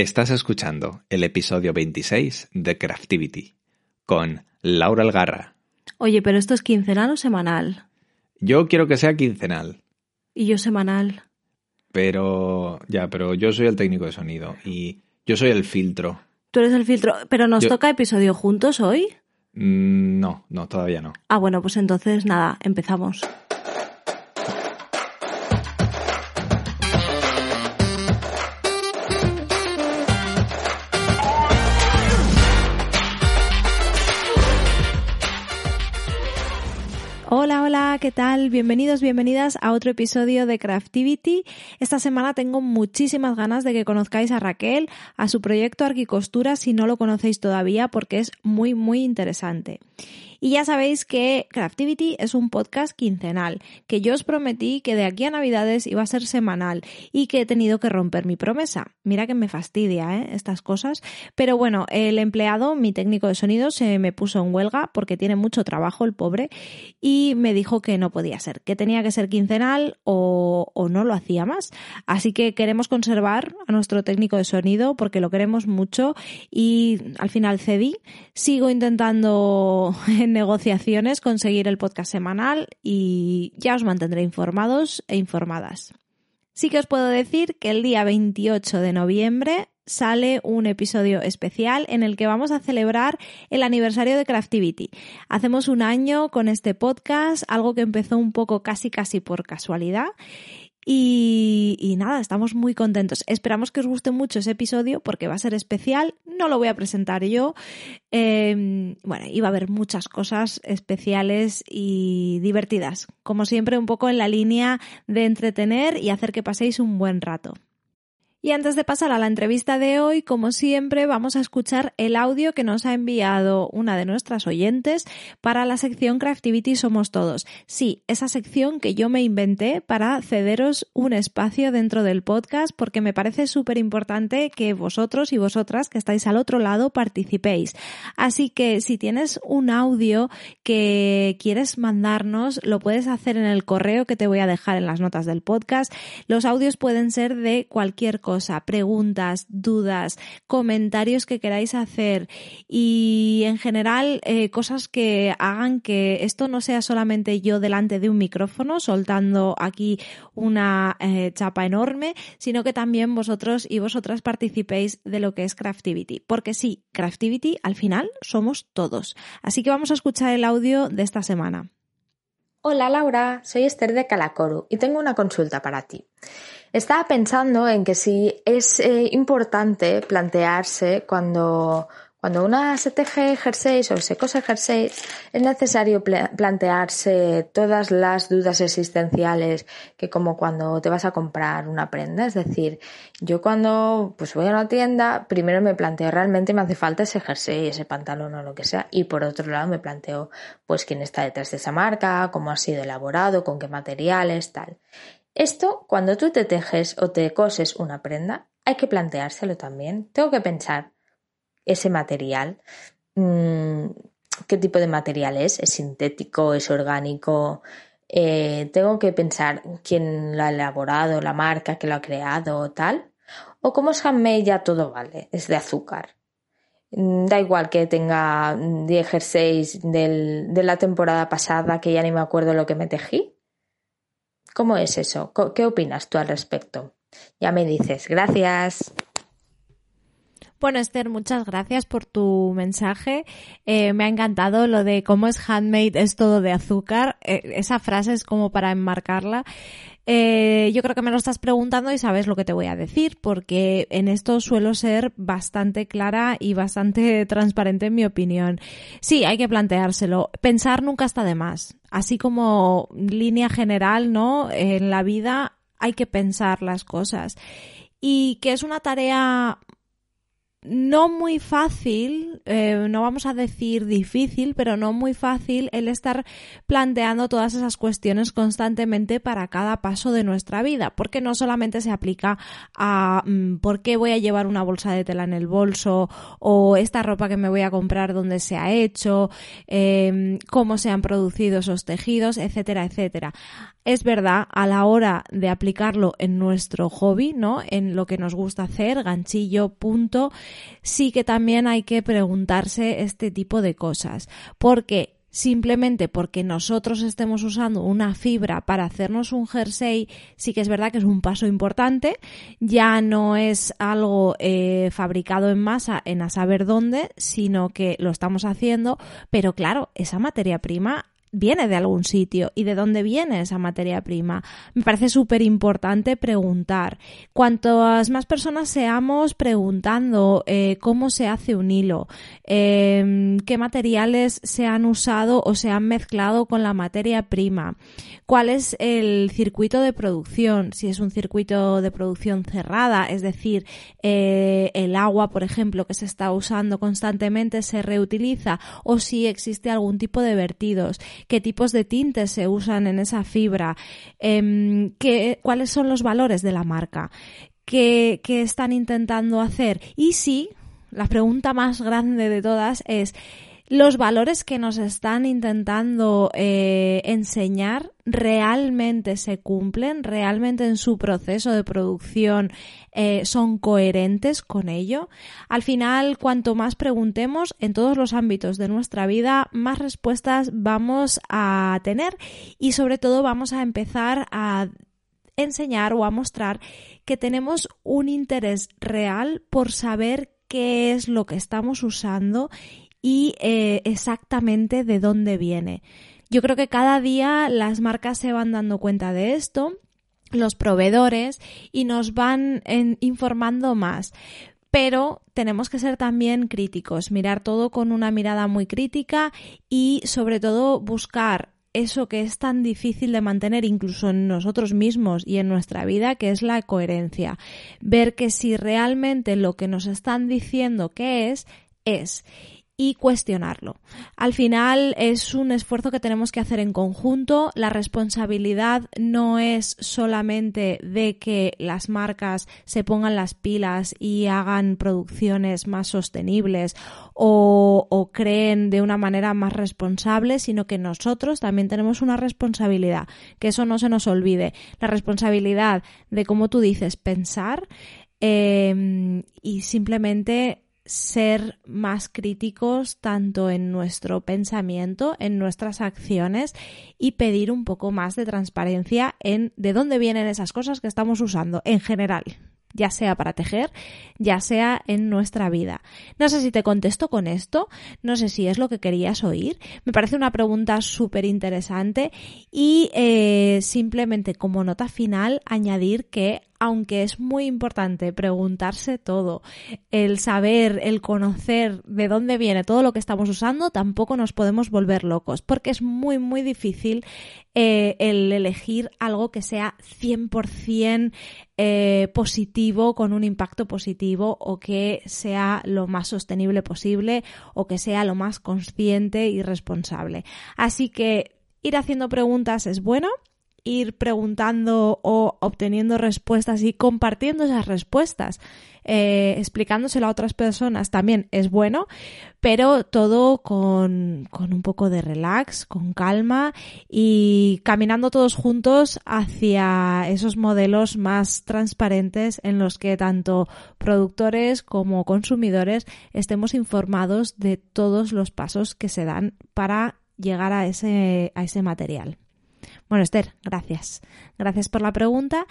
Estás escuchando el episodio 26 de Craftivity con Laura Algarra. Oye, pero esto es quincenal o semanal. Yo quiero que sea quincenal. Y yo semanal. Pero ya, pero yo soy el técnico de sonido y yo soy el filtro. Tú eres el filtro. ¿Pero nos Yo- toca episodio juntos hoy? Mm, No, no, todavía no. Ah, bueno, pues entonces nada, empezamos. ¿Qué tal? Bienvenidos, bienvenidas a otro episodio de Craftivity. Esta semana tengo muchísimas ganas de que conozcáis a Raquel, a su proyecto Arquicostura, si no lo conocéis todavía, porque es muy, muy interesante. Y ya sabéis que Craftivity es un podcast quincenal, que yo os prometí que de aquí a Navidades iba a ser semanal y que he tenido que romper mi promesa. Mira que me fastidia ¿eh? estas cosas. Pero bueno, el empleado, mi técnico de sonido, se me puso en huelga porque tiene mucho trabajo el pobre y me dijo que no podía ser, que tenía que ser quincenal o, o no lo hacía más. Así que queremos conservar a nuestro técnico de sonido porque lo queremos mucho y al final cedí. Sigo intentando negociaciones conseguir el podcast semanal y ya os mantendré informados e informadas. Sí que os puedo decir que el día 28 de noviembre sale un episodio especial en el que vamos a celebrar el aniversario de Craftivity. Hacemos un año con este podcast, algo que empezó un poco casi casi por casualidad. Y, nada, estamos muy contentos. Esperamos que os guste mucho ese episodio porque va a ser especial. No lo voy a presentar yo. Eh, bueno, iba a haber muchas cosas especiales y divertidas. Como siempre, un poco en la línea de entretener y hacer que paséis un buen rato. Y antes de pasar a la entrevista de hoy, como siempre, vamos a escuchar el audio que nos ha enviado una de nuestras oyentes para la sección Craftivity Somos Todos. Sí, esa sección que yo me inventé para cederos un espacio dentro del podcast porque me parece súper importante que vosotros y vosotras que estáis al otro lado participéis. Así que si tienes un audio que quieres mandarnos, lo puedes hacer en el correo que te voy a dejar en las notas del podcast. Los audios pueden ser de cualquier cosa preguntas, dudas, comentarios que queráis hacer y en general eh, cosas que hagan que esto no sea solamente yo delante de un micrófono soltando aquí una eh, chapa enorme, sino que también vosotros y vosotras participéis de lo que es Craftivity. Porque sí, Craftivity al final somos todos. Así que vamos a escuchar el audio de esta semana. Hola Laura, soy Esther de Calacoru y tengo una consulta para ti. Estaba pensando en que si es eh, importante plantearse cuando, cuando una se teje jerseys o se cose jerseys, es necesario pla plantearse todas las dudas existenciales que como cuando te vas a comprar una prenda. Es decir, yo cuando pues voy a una tienda, primero me planteo realmente me hace falta ese jersey, ese pantalón o lo que sea. Y por otro lado me planteo pues quién está detrás de esa marca, cómo ha sido elaborado, con qué materiales, tal. Esto, cuando tú te tejes o te coses una prenda, hay que planteárselo también. Tengo que pensar ese material, mmm, qué tipo de material es, es sintético, es orgánico. Eh, tengo que pensar quién lo ha elaborado, la marca que lo ha creado, tal. O como es handmade ya todo vale, es de azúcar. Da igual que tenga 10 jerseys del, de la temporada pasada que ya ni me acuerdo lo que me tejí. ¿Cómo es eso? ¿Qué opinas tú al respecto? Ya me dices. Gracias. Bueno, Esther, muchas gracias por tu mensaje. Eh, me ha encantado lo de cómo es handmade, es todo de azúcar. Eh, esa frase es como para enmarcarla. Eh, yo creo que me lo estás preguntando y sabes lo que te voy a decir, porque en esto suelo ser bastante clara y bastante transparente en mi opinión. Sí, hay que planteárselo. Pensar nunca está de más. Así como línea general, ¿no? En la vida hay que pensar las cosas. Y que es una tarea no muy fácil, eh, no vamos a decir difícil, pero no muy fácil el estar planteando todas esas cuestiones constantemente para cada paso de nuestra vida, porque no solamente se aplica a mm, por qué voy a llevar una bolsa de tela en el bolso o esta ropa que me voy a comprar, dónde se ha hecho, em, cómo se han producido esos tejidos, etcétera, etcétera. Es verdad, a la hora de aplicarlo en nuestro hobby, ¿no? En lo que nos gusta hacer, ganchillo, punto, sí que también hay que preguntarse este tipo de cosas. Porque simplemente porque nosotros estemos usando una fibra para hacernos un jersey, sí que es verdad que es un paso importante, ya no es algo eh, fabricado en masa en a saber dónde, sino que lo estamos haciendo, pero claro, esa materia prima viene de algún sitio y de dónde viene esa materia prima. Me parece súper importante preguntar. Cuantas más personas seamos preguntando eh, cómo se hace un hilo, em, qué materiales se han usado o se han mezclado con la materia prima, cuál es el circuito de producción, si es un circuito de producción cerrada, es decir, eh, el agua, por ejemplo, que se está usando constantemente se reutiliza o si existe algún tipo de vertidos qué tipos de tintes se usan en esa fibra, em, cuáles son los valores de la marca, qué, están intentando hacer. Y si, la pregunta más grande de todas es, los valores que nos están intentando eh, enseñar realmente se cumplen, realmente en su proceso de producción eh, son coherentes con ello. Al final, cuanto más preguntemos en todos los ámbitos de nuestra vida, más respuestas vamos a tener y sobre todo vamos a empezar a enseñar o a mostrar que tenemos un interés real por saber qué es lo que estamos usando y eh, exactamente de dónde viene. Yo creo que cada día las marcas se van dando cuenta de esto, los proveedores, y nos van informando más. Pero tenemos que ser también críticos, mirar todo con una mirada muy crítica y sobre todo buscar eso que es tan difícil de mantener incluso en nosotros mismos y en nuestra vida, que es la coherencia. Ver que si realmente lo que nos están diciendo que es, es y cuestionarlo. Al final es un esfuerzo que tenemos que hacer en conjunto. La responsabilidad no es solamente de que las marcas se pongan las pilas y hagan producciones más sostenibles o, o creen de una manera más responsable, sino que nosotros también tenemos una responsabilidad. Que eso no se nos olvide. La responsabilidad de, como tú dices, pensar eh, y simplemente ser más críticos tanto en nuestro pensamiento, en nuestras acciones y pedir un poco más de transparencia en de dónde vienen esas cosas que estamos usando en general ya sea para tejer, ya sea en nuestra vida. No sé si te contesto con esto, no sé si es lo que querías oír. Me parece una pregunta súper interesante y eh, simplemente como nota final añadir que aunque es muy importante preguntarse todo, el saber, el conocer de dónde viene todo lo que estamos usando, tampoco nos podemos volver locos, porque es muy, muy difícil eh, el elegir algo que sea 100% eh, positivo, con un impacto positivo, o que sea lo más sostenible posible, o que sea lo más consciente y responsable. Así que ir haciendo preguntas es bueno ir preguntando o obteniendo respuestas y compartiendo esas respuestas, eh, explicándoselo a otras personas también es bueno, pero todo con, con un poco de relax, con calma y caminando todos juntos hacia esos modelos más transparentes en los que tanto productores como consumidores estemos informados de todos los pasos que se dan para llegar a ese, a ese material. Bueno, Esther, gracias. Gracias por la pregunta.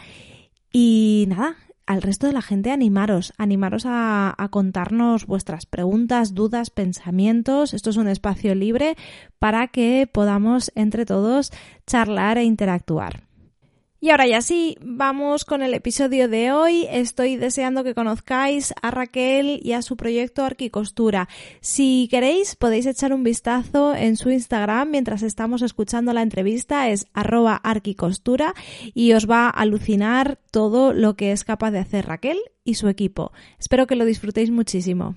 Y nada, al resto de la gente animaros, animaros a, contarnos vuestras preguntas, dudas, pensamientos. Esto es un espacio libre para que podamos entre todos charlar e interactuar. Y ahora ya sí, vamos con el episodio de hoy. Estoy deseando que conozcáis a Raquel y a su proyecto Arquicostura. Si queréis, podéis echar un vistazo en su Instagram mientras estamos escuchando la entrevista. Es arroba arquicostura y os va a alucinar todo lo que es capaz de hacer Raquel y su equipo. Espero que lo disfrutéis muchísimo.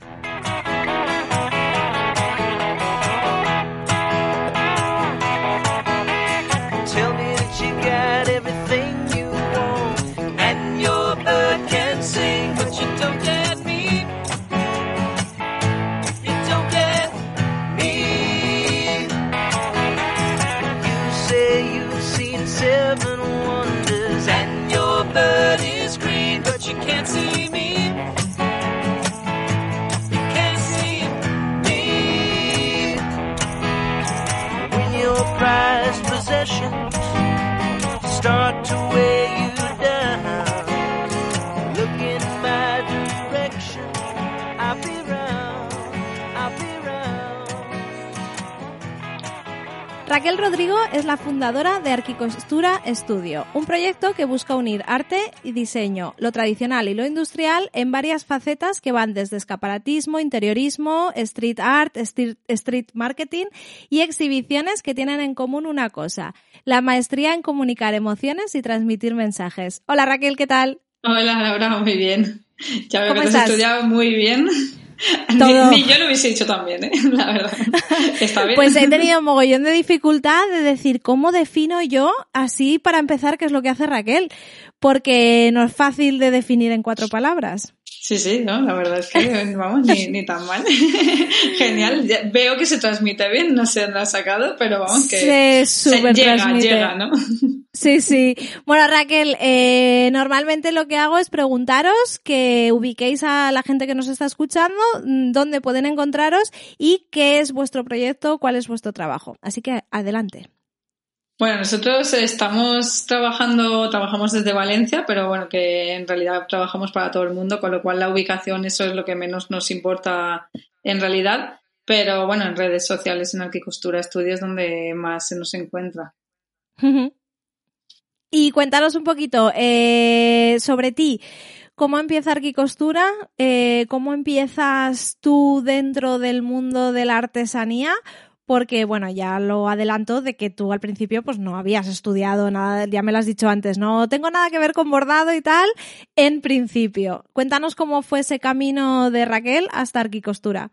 Raquel Rodrigo es la fundadora de Arquicostura Studio, un proyecto que busca unir arte y diseño, lo tradicional y lo industrial en varias facetas que van desde escaparatismo, interiorismo, street art, street marketing y exhibiciones que tienen en común una cosa, la maestría en comunicar emociones y transmitir mensajes. Hola Raquel, ¿qué tal? Hola Laura, muy bien. Ya veo que has estudiado muy bien. Todo. Ni, yo lo hubiese dicho también, ¿eh? la verdad. Está bien. Pues he tenido mogollón de dificultad de decir cómo defino yo así para empezar qué es lo que hace Raquel, porque no es fácil de definir en cuatro palabras. Sí, sí, no, la verdad es que vamos, ni, ni tan mal. Genial. Veo que se transmite bien, no sé dónde ha sacado, pero vamos que se, se llega, llega, ¿no? Sí, sí. Bueno, Raquel, eh, normalmente lo que hago es preguntaros que ubiquéis a la gente que nos está escuchando, mm, dónde pueden encontraros y qué es vuestro proyecto, cuál es vuestro trabajo. Así que adelante. Bueno, nosotros estamos trabajando, trabajamos desde Valencia, pero bueno, que en realidad trabajamos para todo el mundo, con lo cual la ubicación, eso es lo que menos nos importa en realidad. Pero bueno, en redes sociales, en Arquicostura Estudios, donde más se nos encuentra. Y cuéntanos un poquito eh, sobre ti. ¿Cómo empieza Arquicostura? Eh, ¿Cómo empiezas tú dentro del mundo de la artesanía? Porque bueno, ya lo adelanto de que tú al principio pues no habías estudiado nada, ya me lo has dicho antes, no tengo nada que ver con bordado y tal, en principio. Cuéntanos cómo fue ese camino de Raquel hasta Arquicostura.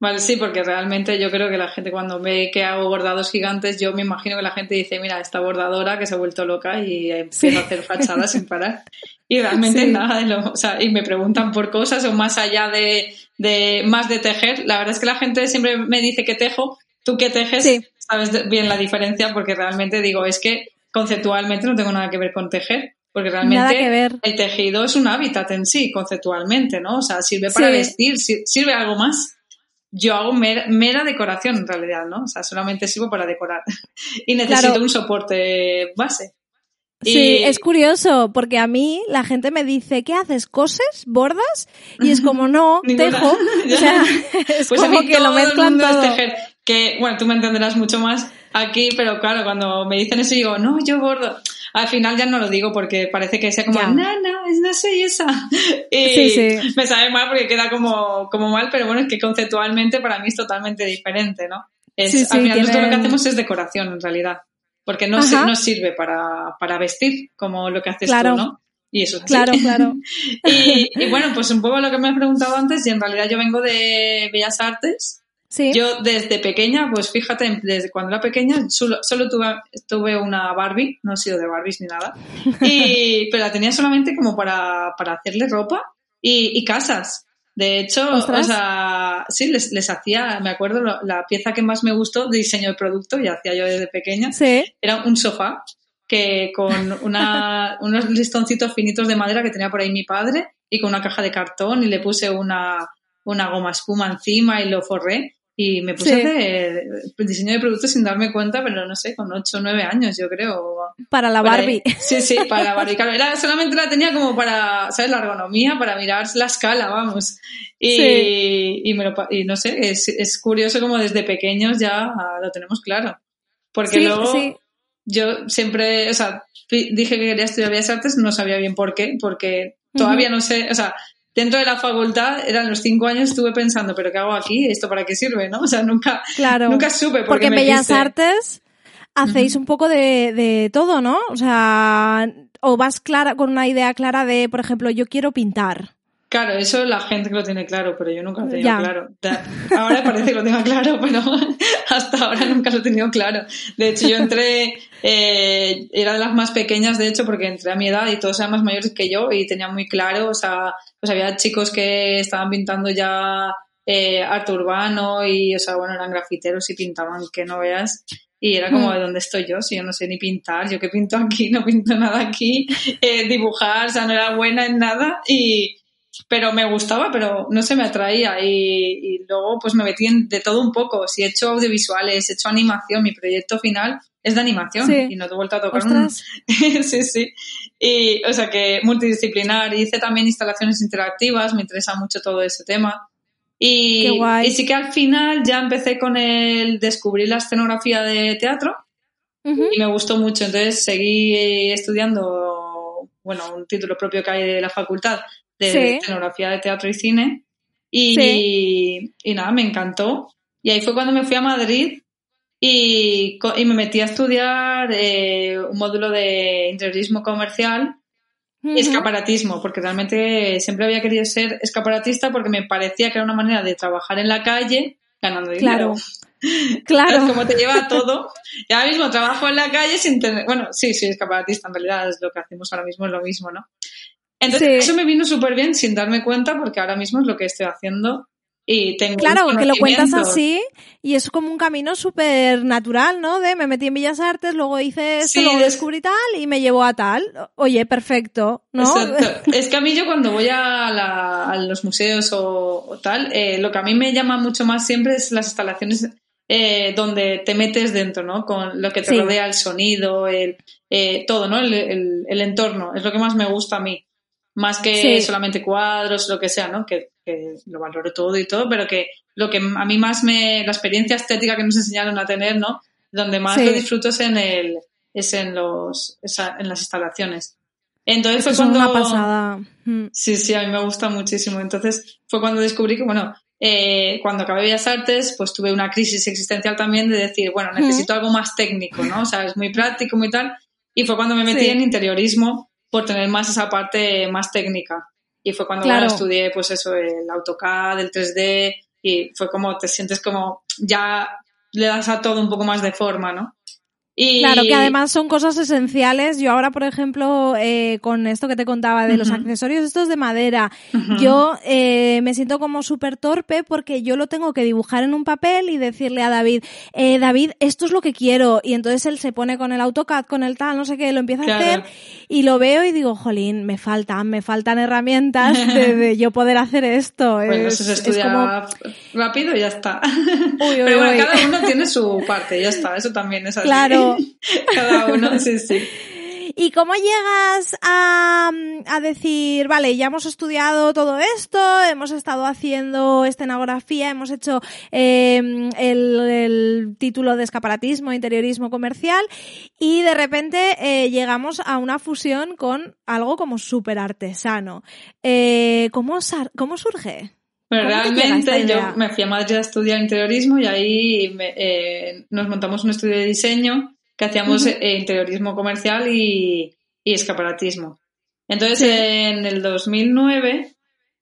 Vale, sí, porque realmente yo creo que la gente cuando ve que hago bordados gigantes, yo me imagino que la gente dice, mira, esta bordadora que se ha vuelto loca y empieza a hacer fachadas sin parar. Y realmente nada de lo, o sea, y me preguntan por cosas o más allá de, de, más de tejer. La verdad es que la gente siempre me dice que tejo, Tú que tejes, sabes bien la diferencia porque realmente digo, es que conceptualmente no tengo nada que ver con tejer. Porque realmente el tejido es un hábitat en sí, conceptualmente, ¿no? O sea, sirve para vestir, sirve algo más. Yo hago mera, decoración en realidad, ¿no? O sea, solamente sirvo para decorar. y necesito un soporte base. Sí, es curioso, porque a mí la gente me dice, ¿qué haces? ¿Coses? ¿Bordas? Y es como, no, tejo. o sea, es pues como que lo mezclan todo. Que, bueno, tú me entenderás mucho más aquí, pero claro, cuando me dicen eso digo, no, yo bordo. Al final ya no lo digo porque parece que sea como, no, no, no soy esa. Y sí, sí. me sabe mal porque queda como, como mal, pero bueno, es que conceptualmente para mí es totalmente diferente, ¿no? Es, al final todo lo que hacemos es decoración en realidad porque no, no sirve para, para, vestir como lo que haces tú, ¿no? Y eso es así. Claro, claro. y, y, bueno, pues un poco lo que me has preguntado antes, y en realidad yo vengo de Bellas Artes. Sí. Yo desde pequeña, pues fíjate, desde cuando era pequeña solo, solo tuve, tuve una Barbie, no he sido de Barbies ni nada, y, pero la tenía solamente como para, para hacerle ropa y, y casas. De hecho, o sea, sí, les, les hacía, me acuerdo, la pieza que más me gustó de diseño de producto, y hacía yo desde pequeña, era un sofá que con una, unos listoncitos finitos de madera que tenía por ahí mi padre y con una caja de cartón y le puse una, una goma espuma encima y lo forré y me puse a hacer diseño de productos sin darme cuenta, pero no sé, con 8 o 9 años yo creo. Para la Barbie. Sí, sí, para la Barbie. era, solamente la tenía como para, ¿sabes? La ergonomía, para mirar la escala, vamos. Y, y, me lo, y no sé, es, es, curioso como desde pequeños ya lo tenemos claro. Porque luego yo siempre, o sea, dije que quería estudiar Bellas Artes, no sabía bien por qué, porque todavía no sé, o sea, dentro de la facultad, eran los cinco años, estuve pensando, ¿pero qué hago aquí? ¿Esto para qué sirve? ¿no? O sea, nunca, nunca supe. Por porque en Bellas Artes hacéis un poco de, de todo, ¿no? O sea, o vas clara con una idea clara de, por ejemplo, yo quiero pintar. Claro, eso la gente que lo tiene claro, pero yo nunca lo he tenido claro. Ahora parece que lo tengo claro, pero hasta ahora nunca lo he tenido claro. De hecho, yo entré, eh, era de las más pequeñas, de hecho, porque entré a mi edad y todos eran más mayores que yo y tenía muy claro, o sea, pues había chicos que estaban pintando ya eh, arte urbano y, o sea, bueno, eran grafiteros y pintaban que no veas. Y era como, hmm. ¿de dónde estoy yo? Si yo no sé ni pintar, yo que pinto aquí, no pinto nada aquí, eh, dibujar, o sea, no era buena en nada y, pero me gustaba, pero no se me atraía y, luego pues me metí en de todo un poco. Si he hecho audiovisuales, he hecho animación, mi proyecto final es de animación y no te he vuelto a tocar un... sí, sí. Y, o sea que multidisciplinar. Hice también instalaciones interactivas, me interesa mucho todo ese tema. Y, y sí que al final ya empecé con el descubrir la escenografía de teatro y me gustó mucho. Entonces seguí estudiando, bueno, un título propio que hay de la facultad de escenografía de teatro y cine. Y, y, nada, me encantó. Y ahí fue cuando me fui a Madrid y, y me metí a estudiar eh, un módulo de interiorismo comercial y escaparatismo, porque realmente siempre había querido ser escaparatista porque me parecía que era una manera de trabajar en la calle ganando dinero. Claro. Claro. Como te lleva todo. Y ahora mismo trabajo en la calle sin tener. Bueno, sí, soy escaparatista, en realidad es lo que hacemos ahora mismo, es lo mismo, ¿no? Entonces, eso me vino súper bien sin darme cuenta porque ahora mismo es lo que estoy haciendo y tengo Claro, que lo cuentas así y es como un camino súper natural, ¿no? De me metí en Bellas Artes, luego hice esto, luego descubrí tal y me llevó a tal. Oye, perfecto, ¿no? Exacto. Es que a mí yo cuando voy a, los museos o, tal, eh, lo que a mí me llama mucho más siempre es las instalaciones eh, donde te metes dentro, ¿no? Con lo que te rodea, el sonido, el, eh, todo, ¿no? el, entorno. Es lo que más me gusta a mí más que solamente cuadros, lo que sea, ¿no? Que, lo valoro todo y todo, pero que lo que a mí más me, la experiencia estética que nos enseñaron a tener, ¿no? Donde más lo disfruto es en el, es en los, en las instalaciones. Entonces fue cuando... Una pasada. Mm. Sí, sí, a mí me gusta muchísimo. Entonces fue cuando descubrí que, bueno, eh, cuando acabé Bellas Artes, pues tuve una crisis existencial también de decir, bueno, necesito algo más técnico, ¿no? O sea, es muy práctico, muy tal. Y fue cuando me metí en interiorismo, por tener más esa parte más técnica. Y fue cuando estudié, pues eso, el AutoCAD, el 3D, y fue como te sientes como ya le das a todo un poco más de forma, ¿no? Claro, que además son cosas esenciales. Yo ahora, por ejemplo, eh, con esto que te contaba de los accesorios estos de madera, yo eh, me siento como súper torpe porque yo lo tengo que dibujar en un papel y decirle a David, eh, David, esto es lo que quiero. Y entonces él se pone con el AutoCAD, con el tal, no sé qué, lo empieza a hacer y lo veo y digo, jolín, me faltan, me faltan herramientas de, yo poder hacer esto. Bueno, es, se estudia rápido y ya está. Pero bueno, cada uno tiene su parte, ya está, eso también es así. Claro. Cada uno, sí, sí. ¿Y cómo llegas a, decir, vale, ya hemos estudiado todo esto, hemos estado haciendo escenografía, hemos hecho em, el, título de escaparatismo, interiorismo comercial y de repente eh, llegamos a una fusión con algo como súper artesano? Eh, ¿cómo, ¿Cómo surge? realmente yo me fui a Madrid a estudiar interiorismo y ahí eh, nos montamos un estudio de diseño que hacíamos eh, interiorismo comercial y, escaparatismo. Entonces, en el 2009,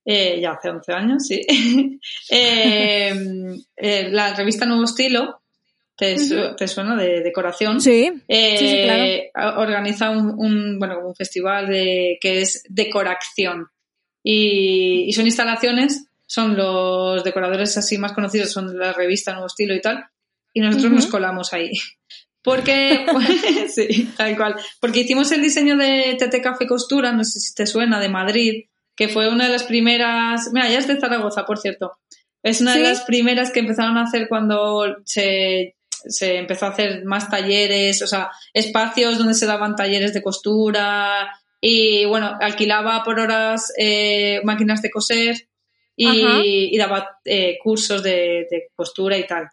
eh, ya hace 11 años, sí, em, eh, la revista Nuevo Estilo, te, suena de decoración, sí, organiza un, bueno, un festival de, que es Decoración. Y, y, son instalaciones, son los decoradores así más conocidos, son de la revista Nuevo Estilo y tal, y nosotros nos colamos ahí. Porque, sí, tal cual. Porque hicimos el diseño de TT Café Costura, no sé si te suena, de Madrid, que fue una de las primeras. Mira, ya es de Zaragoza, por cierto. Es una de las primeras que empezaron a hacer cuando se, se empezó a hacer más talleres, o sea, espacios donde se daban talleres de costura. Y bueno, alquilaba por horas eh, máquinas de coser y, daba eh, cursos de, de costura y tal.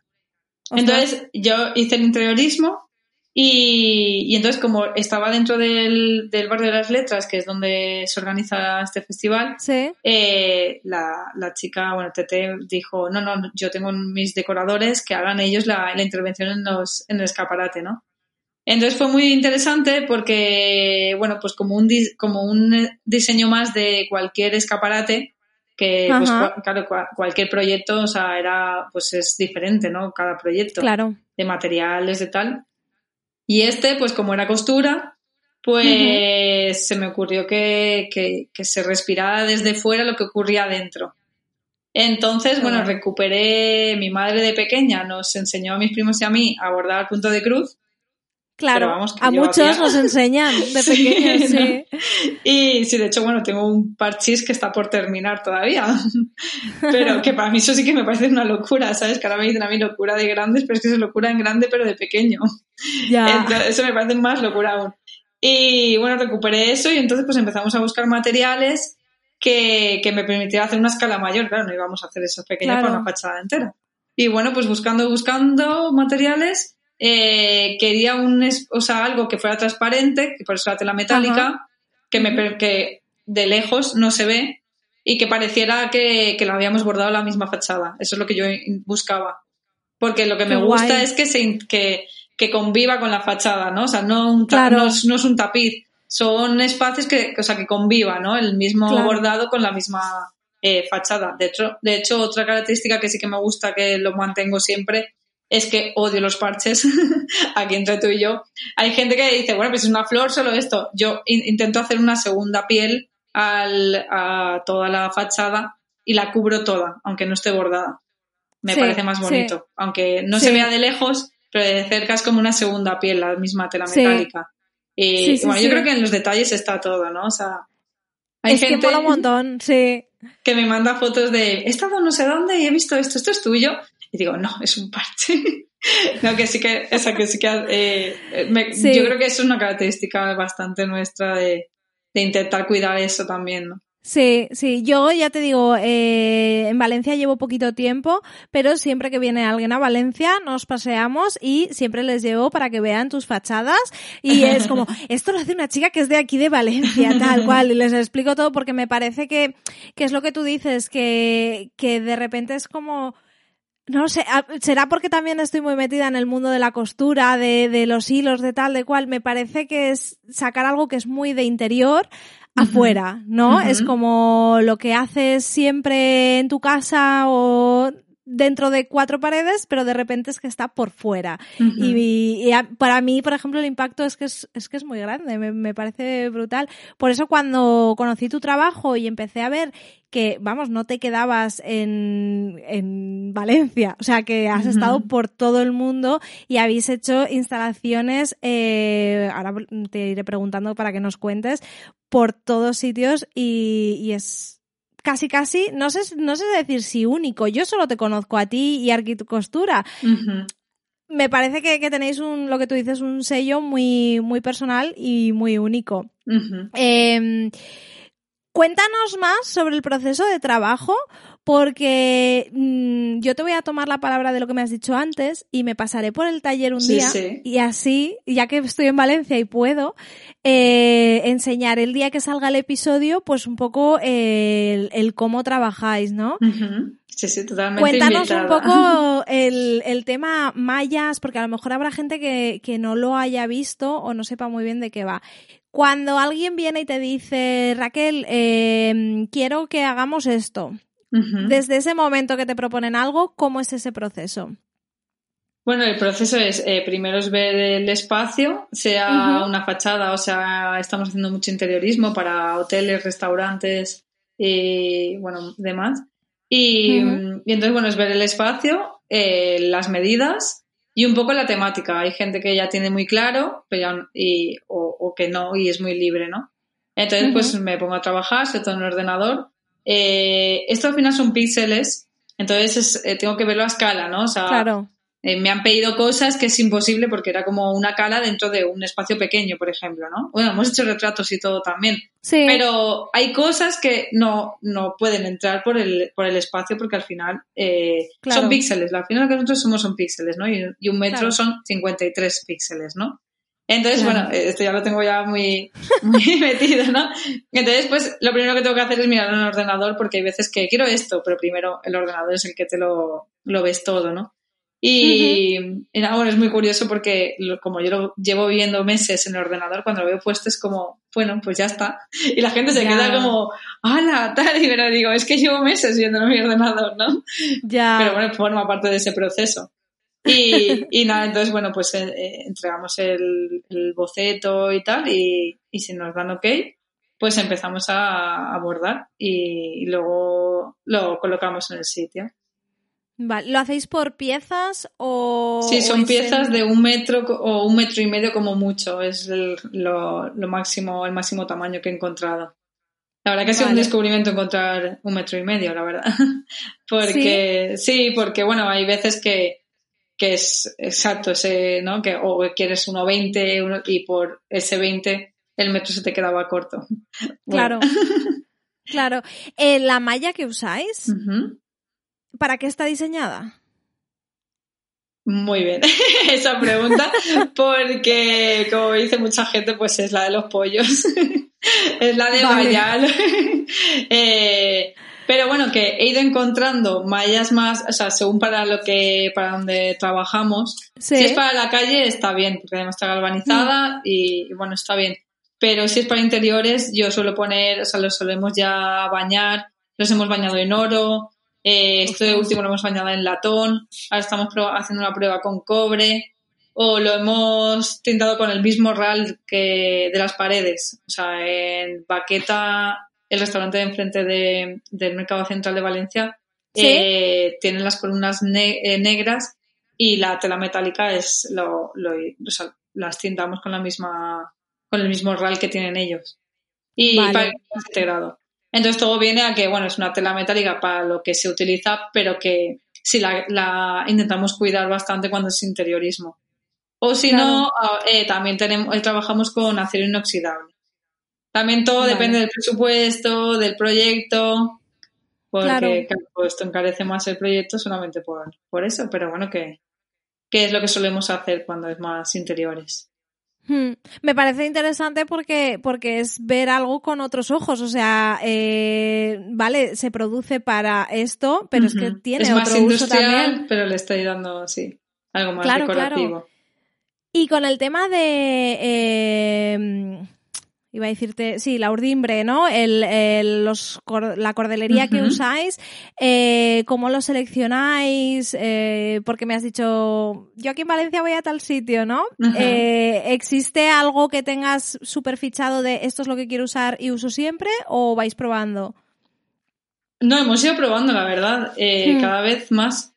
Entonces yo hice el interiorismo Y, y, entonces, como estaba dentro del, del, Barrio de las Letras, que es donde se organiza este festival, ¿Sí? eh, la, la, chica, bueno, Tete dijo, no, no, yo tengo mis decoradores que hagan ellos la, la intervención en, los, en el escaparate, ¿no? Entonces fue muy interesante porque, bueno, pues como un, como un diseño más de cualquier escaparate, que pues, claro, cualquier proyecto, o sea, era, pues es diferente, ¿no? Cada proyecto. Claro. De materiales, de tal. Y este, pues como era costura, pues uh -huh. se me ocurrió que, que, que, se respirara desde fuera lo que ocurría dentro. Entonces, bueno, recuperé, mi madre de pequeña nos enseñó a mis primos y a mí a bordar punto de cruz. Claro, vamos, a muchos hacía... nos enseñan de pequeños, sí. Y sí, de hecho, bueno, tengo un parchís que está por terminar todavía. pero que para mí eso sí que me parece una locura, ¿sabes? Que ahora me dicen a mí locura de grandes, pero es que es locura en grande, pero de pequeño. Ya. Entonces, eso me parece más locura aún. Y bueno, recuperé eso y entonces pues empezamos a buscar materiales que, que me permitieran hacer una escala mayor. Claro, no íbamos a hacer eso pequeño Claro. para una fachada entera. Y bueno, pues buscando, buscando materiales, eh, quería un, o sea, algo que fuera transparente, que por eso la tela metálica, que, me, que de lejos no se ve y que pareciera que, que lo habíamos bordado la misma fachada. Eso es lo que yo buscaba. Porque lo que Qué me gusta guay. es que, se, que, que conviva con la fachada, ¿no? O sea, no, un Claro. no, es, no es un tapiz, son espacios que, o sea, que conviva, ¿no? El mismo Claro. bordado con la misma eh, fachada. De hecho, de hecho, otra característica que sí que me gusta, que lo mantengo siempre, es que odio los parches. Aquí entre tú y yo. Hay gente que dice, bueno, pues es una flor, solo esto. Yo in- intento hacer una segunda piel al, a toda la fachada y la cubro toda, aunque no esté bordada. Me Sí, parece más sí. bonito. Aunque no Sí. se vea de lejos, pero de cerca es como una segunda piel, la misma tela metálica. Y Sí, sí, bueno, yo creo que en los detalles está todo, ¿no? O sea, hay es gente que mola un montón, sí. que me manda fotos de he estado no sé dónde y he visto esto, esto es tuyo. Y digo, no, es un parche. no, que sí que, esa que sí que, eh, me- Sí. yo creo que es una característica bastante nuestra de, de intentar cuidar eso también, ¿no? Sí, sí, yo ya te digo, eh, en Valencia llevo poquito tiempo, pero siempre que viene alguien a Valencia nos paseamos y siempre les llevo para que vean tus fachadas y es como, esto lo hace una chica que es de aquí de Valencia, tal cual, y les explico todo porque me parece que, que es lo que tú dices, que, que de repente es como... No sé, a- será porque también estoy muy metida en el mundo de la costura, de, de los hilos, de tal, de cual. Me parece que es sacar algo que es muy de interior afuera, ¿no? Es como lo que haces siempre en tu casa o dentro de cuatro paredes, pero de repente es que está por fuera. Y, y a- para mí, por ejemplo, el impacto es que es, es que es muy grande, me, me parece brutal. Por eso cuando conocí tu trabajo y empecé a ver que, vamos, no te quedabas en, en Valencia, o sea, que has estado por todo el mundo y habéis hecho instalaciones, eh, ahora te iré preguntando para que nos cuentes, por todos sitios y, y es casi casi, no sé, no sé decir si único, yo solo te conozco a ti y Arquitecostura, Ujú. me parece que, que tenéis un, lo que tú dices, un sello muy, muy personal y muy único. Eh, cuéntanos más sobre el proceso de trabajo, porque mm, yo te voy a tomar la palabra de lo que me has dicho antes y me pasaré por el taller un Sí, día sí. y así, ya que estoy en Valencia y puedo, eh, enseñar el día que salga el episodio, pues un poco eh, el, el cómo trabajáis, ¿no? Sí, sí, totalmente Cuéntanos un poco el, el tema mallas, porque a lo mejor habrá gente que, que no lo haya visto o no sepa muy bien de qué va. Cuando alguien viene y te dice, Raquel, eh, quiero que hagamos esto, Desde ese momento que te proponen algo, ¿cómo es ese proceso? Bueno, el proceso es, eh, primero es ver el espacio, sea una fachada, o sea, estamos haciendo mucho interiorismo para hoteles, restaurantes y, bueno, demás. Y, entonces, bueno, es ver el espacio, eh, las medidas y un poco la temática. Hay gente que ya tiene muy claro pero ya- y, o, o que no y es muy libre, ¿no? Entonces, pues me pongo a trabajar, se todo en el ordenador. Eh, esto al final son píxeles, entonces es- eh, tengo que verlo a escala, ¿no? O sea, Claro. eh, me han pedido cosas que es imposible porque era como una cala dentro de un espacio pequeño, por ejemplo, ¿no? Bueno, hemos hecho retratos y todo también. Sí. Pero hay cosas que no, no pueden entrar por el, por el espacio porque al final eh, Claro. son píxeles. Al final lo que nosotros somos son píxeles, ¿no? Y, y un metro Claro. son 53 píxeles, ¿no? Entonces, Claro. bueno, esto ya lo tengo ya muy, muy metido, ¿no? Entonces, pues lo primero que tengo que hacer es mirar en el ordenador porque hay veces que quiero esto, pero primero el ordenador es el que te lo, lo ves todo, ¿no? Y, y nada, bueno, es muy curioso porque lo- como yo lo llevo viviendo meses en el ordenador, cuando lo veo puesto es como, bueno, pues ya está. Y la gente se Ya. queda como, ¡hala! Tal, y pero digo, es que llevo meses viendo en mi ordenador, ¿no? Ya. Pero bueno, forma parte de ese proceso. Y, y nada, entonces, bueno, pues eh, eh, entregamos el, el boceto y tal, y, y si nos dan ok, pues empezamos a abordar y, luego lo colocamos en el sitio. Vale. ¿Lo hacéis por piezas o...? Sí, son piezas de un metro o un metro y medio como mucho, es el, lo, lo máximo, el máximo tamaño que he encontrado. La verdad que ha sido un descubrimiento encontrar un metro y medio, la verdad. Porque, sí, porque bueno, hay veces que, que es exacto ese, ¿no? Que o quieres 1,20 uno- y por ese 20 el metro se te quedaba corto. Bueno. Claro. claro. Eh, ¿La malla que usáis, para qué está diseñada? Muy bien, esa pregunta, porque como dice mucha gente, pues es la de los pollos, es la de Vale. Bayal. Eh, pero bueno, que he ido encontrando mallas más, o sea, según para lo que, para donde trabajamos. Sí. Si es para la calle, está bien, porque además está galvanizada y, y bueno, está bien. Pero si es para interiores, yo suelo poner, o sea, los solemos ya bañar, los hemos bañado en oro, eh, esto de último lo hemos bañado en latón, ahora estamos haciendo una prueba con cobre, o lo hemos tintado con el mismo RAL que de las paredes. O sea, en Baqueta, el restaurante de enfrente de- del Mercado Central de Valencia, Sí. eh, tienen las columnas ne- eh, negras y la tela metálica es lo, lo- o sea, las tintamos con la misma con el mismo RAL que tienen ellos y Vale. para integrado entonces todo viene a que bueno es una tela metálica para lo que se utiliza pero que sí la, la intentamos cuidar bastante cuando es interiorismo o si Claro. no ah, eh, también tenemos eh, trabajamos con acero inoxidable también todo Vale. depende del presupuesto del proyecto porque Claro. claro, pues esto encarece más el proyecto solamente por, por eso, pero bueno, que, que es lo que solemos hacer cuando es más interiores. Hmm. Me parece interesante porque, porque es ver algo con otros ojos. O sea, eh, vale, se produce para esto, pero es que tiene es más otro uso industrial, también. pero le estoy dando, sí, algo más Claro, decorativo. Y con el tema de. eh, iba a decirte, sí, la urdimbre, ¿no? El, el- los, la cordelería que usáis, eh, ¿cómo lo seleccionáis? Eh, porque me has dicho, yo aquí en Valencia voy a tal sitio, ¿no? Eh, ¿Existe algo que tengas súper fichado de esto es lo que quiero usar y uso siempre o vais probando? No, hemos ido probando, la verdad, Hmm. cada vez más.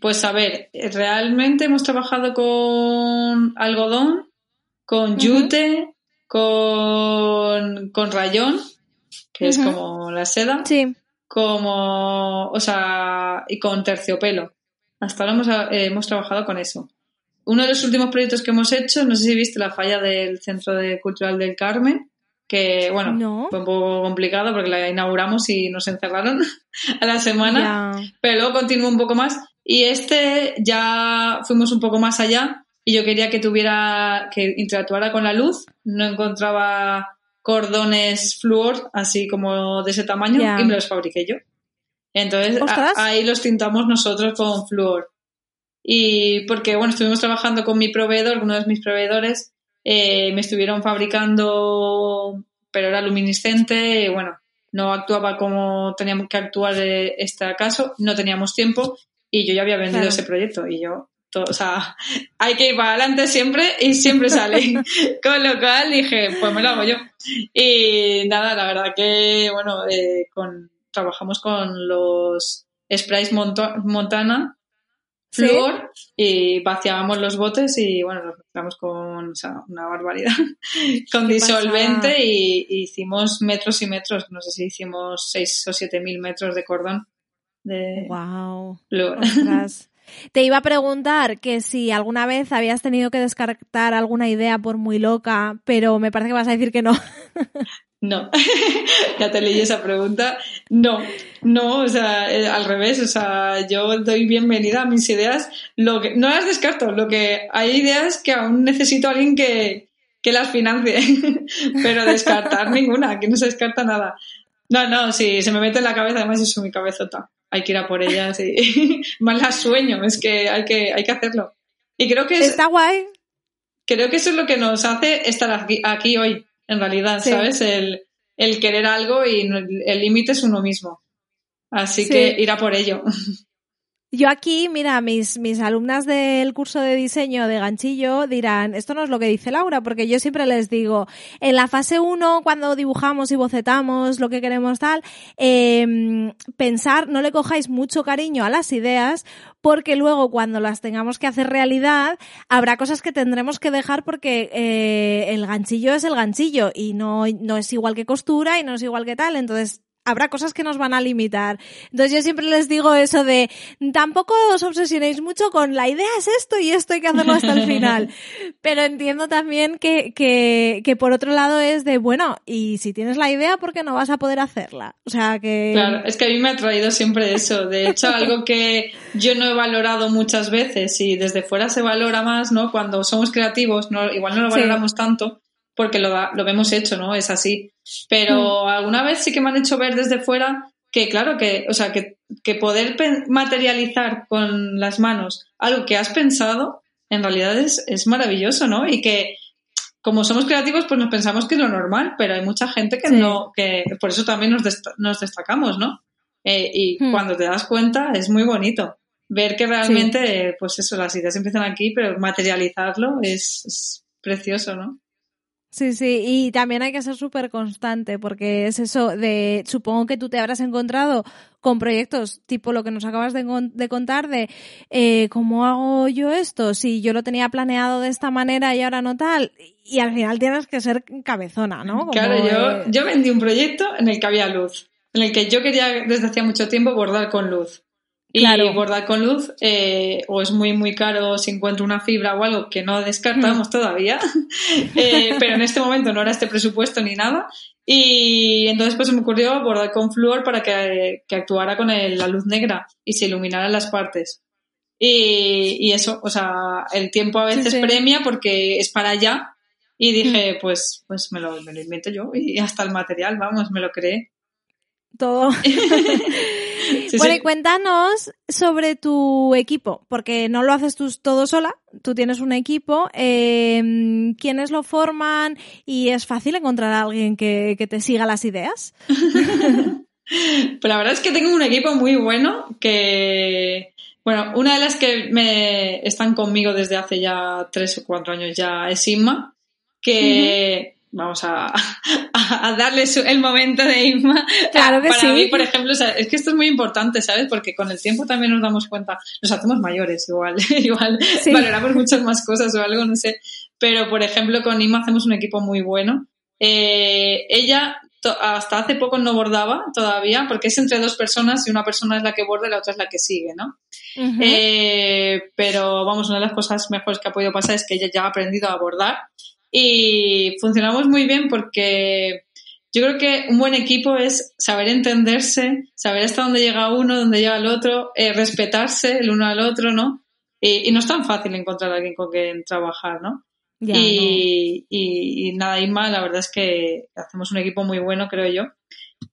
Pues a ver, realmente hemos trabajado con algodón, con yute, con, con rayón, que es como la seda. Sí. como, o sea, y con terciopelo. Hasta ahora hemos, eh, hemos trabajado con eso. Uno de los últimos proyectos que hemos hecho, no sé si viste la falla del Centro de Cultural del Carmen, que bueno, No. fue un poco complicado porque la inauguramos y nos encerraron a la semana, pero luego continuó un poco más y este ya fuimos un poco más allá y yo quería que tuviera, que interactuara con la luz, no encontraba cordones flúor así como de ese tamaño y me los fabriqué yo. Entonces a- ahí los tintamos nosotros con flúor. Y porque, bueno, estuvimos trabajando con mi proveedor, uno de mis proveedores, eh, me estuvieron fabricando, pero era luminiscente, y bueno, no actuaba como teníamos que actuar eh, este caso, no teníamos tiempo y yo ya había vendido Claro. ese proyecto y yo, o sea, hay que ir para adelante siempre y siempre sale. con lo cual dije, pues me lo hago yo. Y nada, la verdad que, bueno, eh, con, trabajamos con los sprays Montana ¿Sí? flúor y vaciábamos los botes y bueno, los mezclamos con o sea, una barbaridad, con disolvente y, y hicimos metros y metros, no sé si hicimos seis o siete mil metros de cordón de Wow. Ostras. Te iba a preguntar que si alguna vez habías tenido que descartar alguna idea por muy loca, pero me parece que vas a decir que no. No, ya te leí esa pregunta. No, no, o sea, eh, al revés, o sea, yo doy bienvenida a mis ideas. Lo que, no las descarto, lo que hay ideas que aún necesito a alguien que, que las financie, pero descartar ninguna, que no se descarta nada. No, no, si se me mete en la cabeza, además es mi cabezota. Hay que ir a por ellas y más las sueño, es que hay que, hay que hacerlo. Y creo que Está guay. Creo que eso es lo que nos hace estar aquí, aquí hoy en realidad, ¿sabes? El, el, querer algo y el límite es uno mismo. Así que ir a por ello. Yo aquí, mira, mis, mis alumnas del curso de diseño de ganchillo dirán, esto no es lo que dice Laura, porque yo siempre les digo, en la fase 1, cuando dibujamos y bocetamos lo que queremos tal, eh, pensar, no le cojáis mucho cariño a las ideas, porque luego cuando las tengamos que hacer realidad, habrá cosas que tendremos que dejar porque eh, el ganchillo es el ganchillo y no, no es igual que costura y no es igual que tal, entonces habrá cosas que nos van a limitar. Entonces yo siempre les digo eso de tampoco os obsesionéis mucho con la idea es esto y esto hay que hacerlo hasta el final. Pero entiendo también que, que, que por otro lado es de, bueno, y si tienes la idea, ¿por qué no vas a poder hacerla? O sea que... Claro, es que a mí me ha traído siempre eso. De hecho, algo que yo no he valorado muchas veces y desde fuera se valora más, ¿no? Cuando somos creativos, no, igual no lo valoramos tanto porque lo, lo hemos hecho, ¿no? Es así. Pero mm. alguna vez sí que me han hecho ver desde fuera que, claro, que, o sea, que, que poder materializar con las manos algo que has pensado, en realidad es, es maravilloso, ¿no? Y que, como somos creativos, pues nos pensamos que es lo normal, pero hay mucha gente que no, que por eso también nos, nos destacamos, ¿no? Eh, y hmm. cuando te das cuenta es muy bonito ver que realmente, pues eso, las ideas empiezan aquí, pero materializarlo es, es precioso, ¿no? Sí, sí, y también hay que ser súper constante porque es eso de, supongo que tú te habrás encontrado con proyectos tipo lo que nos acabas de, de contar de eh, cómo hago yo esto, si yo lo tenía planeado de esta manera y ahora no tal, y al final tienes que ser cabezona, ¿no? claro, yo, yo vendí un proyecto en el que había luz, en el que yo quería desde hacía mucho tiempo bordar con luz. Y bordar con luz, eh, o es muy, muy caro si encuentro una fibra o algo que no descartamos mm. todavía, eh, pero en este momento no era este presupuesto ni nada. Y entonces pues se me ocurrió bordar con flúor para que, que actuara con la luz negra y se iluminaran las partes. Y, y, eso, o sea, el tiempo a veces premia porque es para allá. Y dije, mm. pues, pues me lo, me lo invento yo y hasta el material, vamos, me lo creé. Todo. bueno, y cuéntanos sobre tu equipo, porque no lo haces tú todo sola, tú tienes un equipo. Eh, ¿Quiénes lo forman? Y es fácil encontrar a alguien que, te siga las ideas. pues la verdad es que tengo un equipo muy bueno que, bueno, una de las que me están conmigo desde hace ya tres o cuatro años ya es Inma, que vamos a, a, darle el momento de Inma. Claro que Para mí, por ejemplo, es que esto es muy importante, ¿sabes? Porque con el tiempo también nos damos cuenta, nos hacemos mayores igual, igual valoramos muchas más cosas o algo, no sé. Pero, por ejemplo, con Inma hacemos un equipo muy bueno. Eh, ella hasta hace poco no bordaba todavía, porque es entre dos personas y una persona es la que borda y la otra es la que sigue, ¿no? eh, pero vamos, una de las cosas mejores que ha podido pasar es que ella ya ha aprendido a bordar y funcionamos muy bien porque yo creo que un buen equipo es saber entenderse, saber hasta dónde llega uno, dónde llega el otro, eh, respetarse el uno al otro, ¿no? Y, no es tan fácil encontrar a alguien con quien trabajar, ¿no? y, y, nada, Inma, la verdad es que hacemos un equipo muy bueno, creo yo.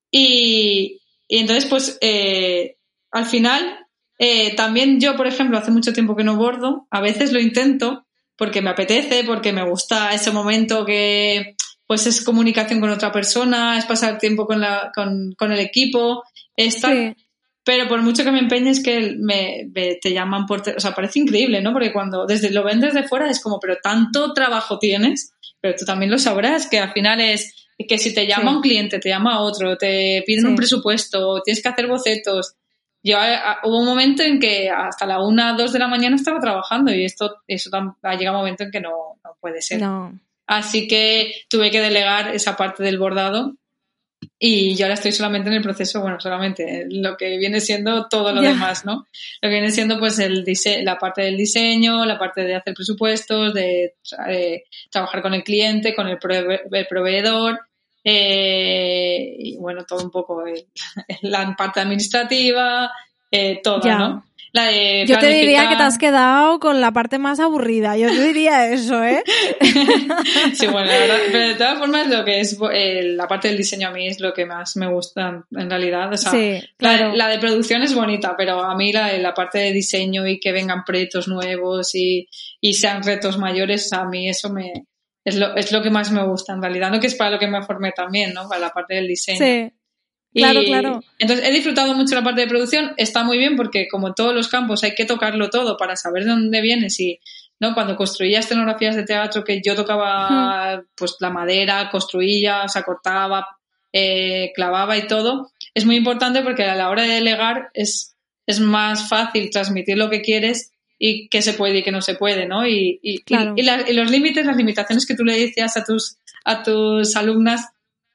Y, y entonces, pues, eh, al final, eh, también yo, por ejemplo, hace mucho tiempo que no bordo, a veces lo intento, porque me apetece, porque me gusta ese momento que pues es comunicación con otra persona, es pasar tiempo con, la, con, con el equipo, estar... Pero por mucho que me empeñes que me, te llaman por... O sea, parece increíble, ¿no? Porque cuando desde lo ven desde fuera es como, pero tanto trabajo tienes, pero tú también lo sabrás, que al final es que si te llama un cliente, te llama otro, te piden un presupuesto, tienes que hacer bocetos, yo eh, ah, hubo un momento en que hasta la una, dos de la mañana estaba trabajando y esto, eso ha llegado un momento en que no, puede ser. Así que tuve que delegar esa parte del bordado y yo ahora estoy solamente en el proceso, bueno, solamente lo que viene siendo todo lo Ya. demás, ¿no? Lo que viene siendo pues el dise la parte del diseño, la parte de hacer presupuestos, de eh, trabajar con el cliente, con el, prove- el proveedor, eh, y bueno, todo un poco eh, la parte administrativa, eh, toda, Ya. ¿no? La de Yo te diría que te has quedado con la parte más aburrida. Yo te diría eso, ¿eh? Sí, bueno, la verdad, pero de todas formas lo que es eh, la parte del diseño a mí es lo que más me gusta en realidad. O sea, Sí, la, claro. la de producción es bonita, pero a mí la, la parte de diseño y que vengan proyectos nuevos y, y sean retos mayores, a mí eso me es lo, es lo que más me gusta en realidad, no que es para lo que me formé también, ¿no? Para la parte del diseño. Sí. Claro, Y claro. Entonces he disfrutado mucho la parte de producción, está muy bien porque como en todos los campos hay que tocarlo todo para saber de dónde vienes y no cuando construía escenografías de teatro que yo tocaba pues la madera, construía, o sea, cortaba, eh, clavaba y todo, es muy importante porque a la hora de delegar es, es más fácil transmitir lo que quieres y qué se puede y qué no se puede, ¿no? Y, y, Claro. y, y la- y los límites, las limitaciones que tú le decías a tus, a tus alumnas,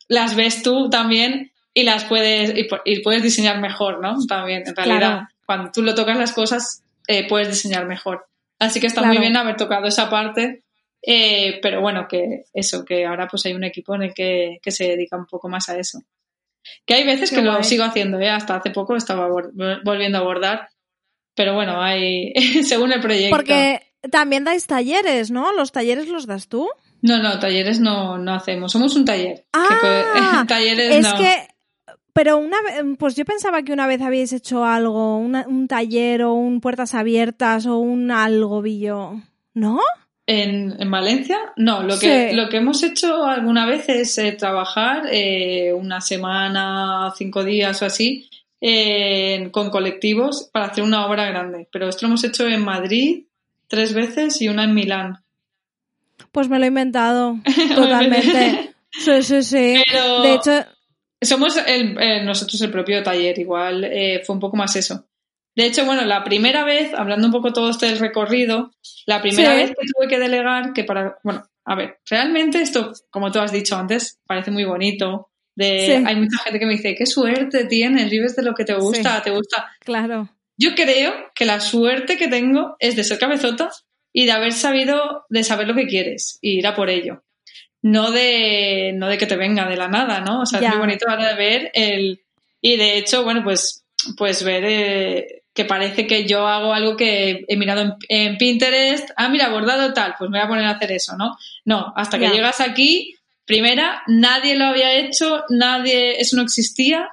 las ves tú también y las puedes y, pu- y puedes diseñar mejor, ¿no? También, en realidad, Claro. cuando tú lo tocas las cosas, eh, puedes diseñar mejor. Así que está Claro. muy bien haber tocado esa parte, eh, pero bueno, que eso, que ahora pues hay un equipo en el que, que se dedica un poco más a eso. Que hay veces Qué que lo sigo haciendo, ¿eh? Hasta hace poco estaba vol- volviendo a abordar, pero bueno, hay según el proyecto. Porque también dais talleres, ¿no? ¿Los talleres los das tú? No, no, talleres no, no hacemos. Somos un taller. que Ah, puede- talleres es no. que... Pero una vez, pues yo pensaba que una vez habíais hecho algo, una- un taller o un puertas abiertas o un algo, billo. ¿No? En, en Valencia, no. Lo que, Sí. lo que hemos hecho alguna vez es eh, trabajar eh, una semana, cinco días o así, eh, con colectivos para hacer una obra grande. Pero esto lo hemos hecho en Madrid tres veces y una en Milán. Pues me lo he inventado totalmente. Sí, sí, sí. Pero- De hecho, Somos el- eh, nosotros el propio taller, igual eh, fue un poco más eso. De hecho, bueno, la primera vez, hablando un poco todo este del recorrido, la primera Sí. vez que tuve que delegar, que para, bueno, a ver, realmente esto, como tú has dicho antes, parece muy bonito. De, Sí. Hay mucha gente que me dice, qué suerte tienes, vives de lo que te gusta, te gusta. claro. Yo creo que la suerte que tengo es de ser cabezota y de haber sabido, de saber lo que quieres y ir a por ello. No de, no de que te venga de la nada, ¿no? O sea, Ya. es muy bonito ahora de ver el... Y de hecho, bueno, pues, pues ver eh, que parece que yo hago algo que he mirado en, en Pinterest. Ah, mira, bordado tal, pues me voy a poner a hacer eso, ¿no? No, hasta que Ya. llegas aquí, primera, nadie lo había hecho, nadie, eso no existía.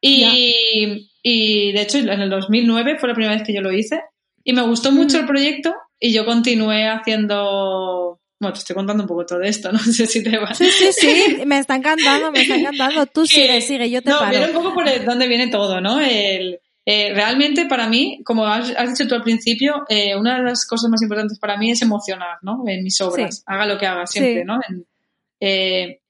Y, y de hecho, en el 2009 fue la primera vez que yo lo hice. Y me gustó mucho el proyecto y yo continué haciendo. Bueno, te estoy contando un poco todo esto, no sé si te va. Sí, sí, sí, me está encantando, me está encantando. Tú sigue, sigue, yo te no, paro. viene un poco por el- dónde viene todo, ¿no? El, eh, realmente para mí, como has, has dicho tú al principio, eh, una de las cosas más importantes para mí es emocionar, ¿no? En mis obras, Sí. haga lo que haga siempre, Sí. ¿no? En- eh,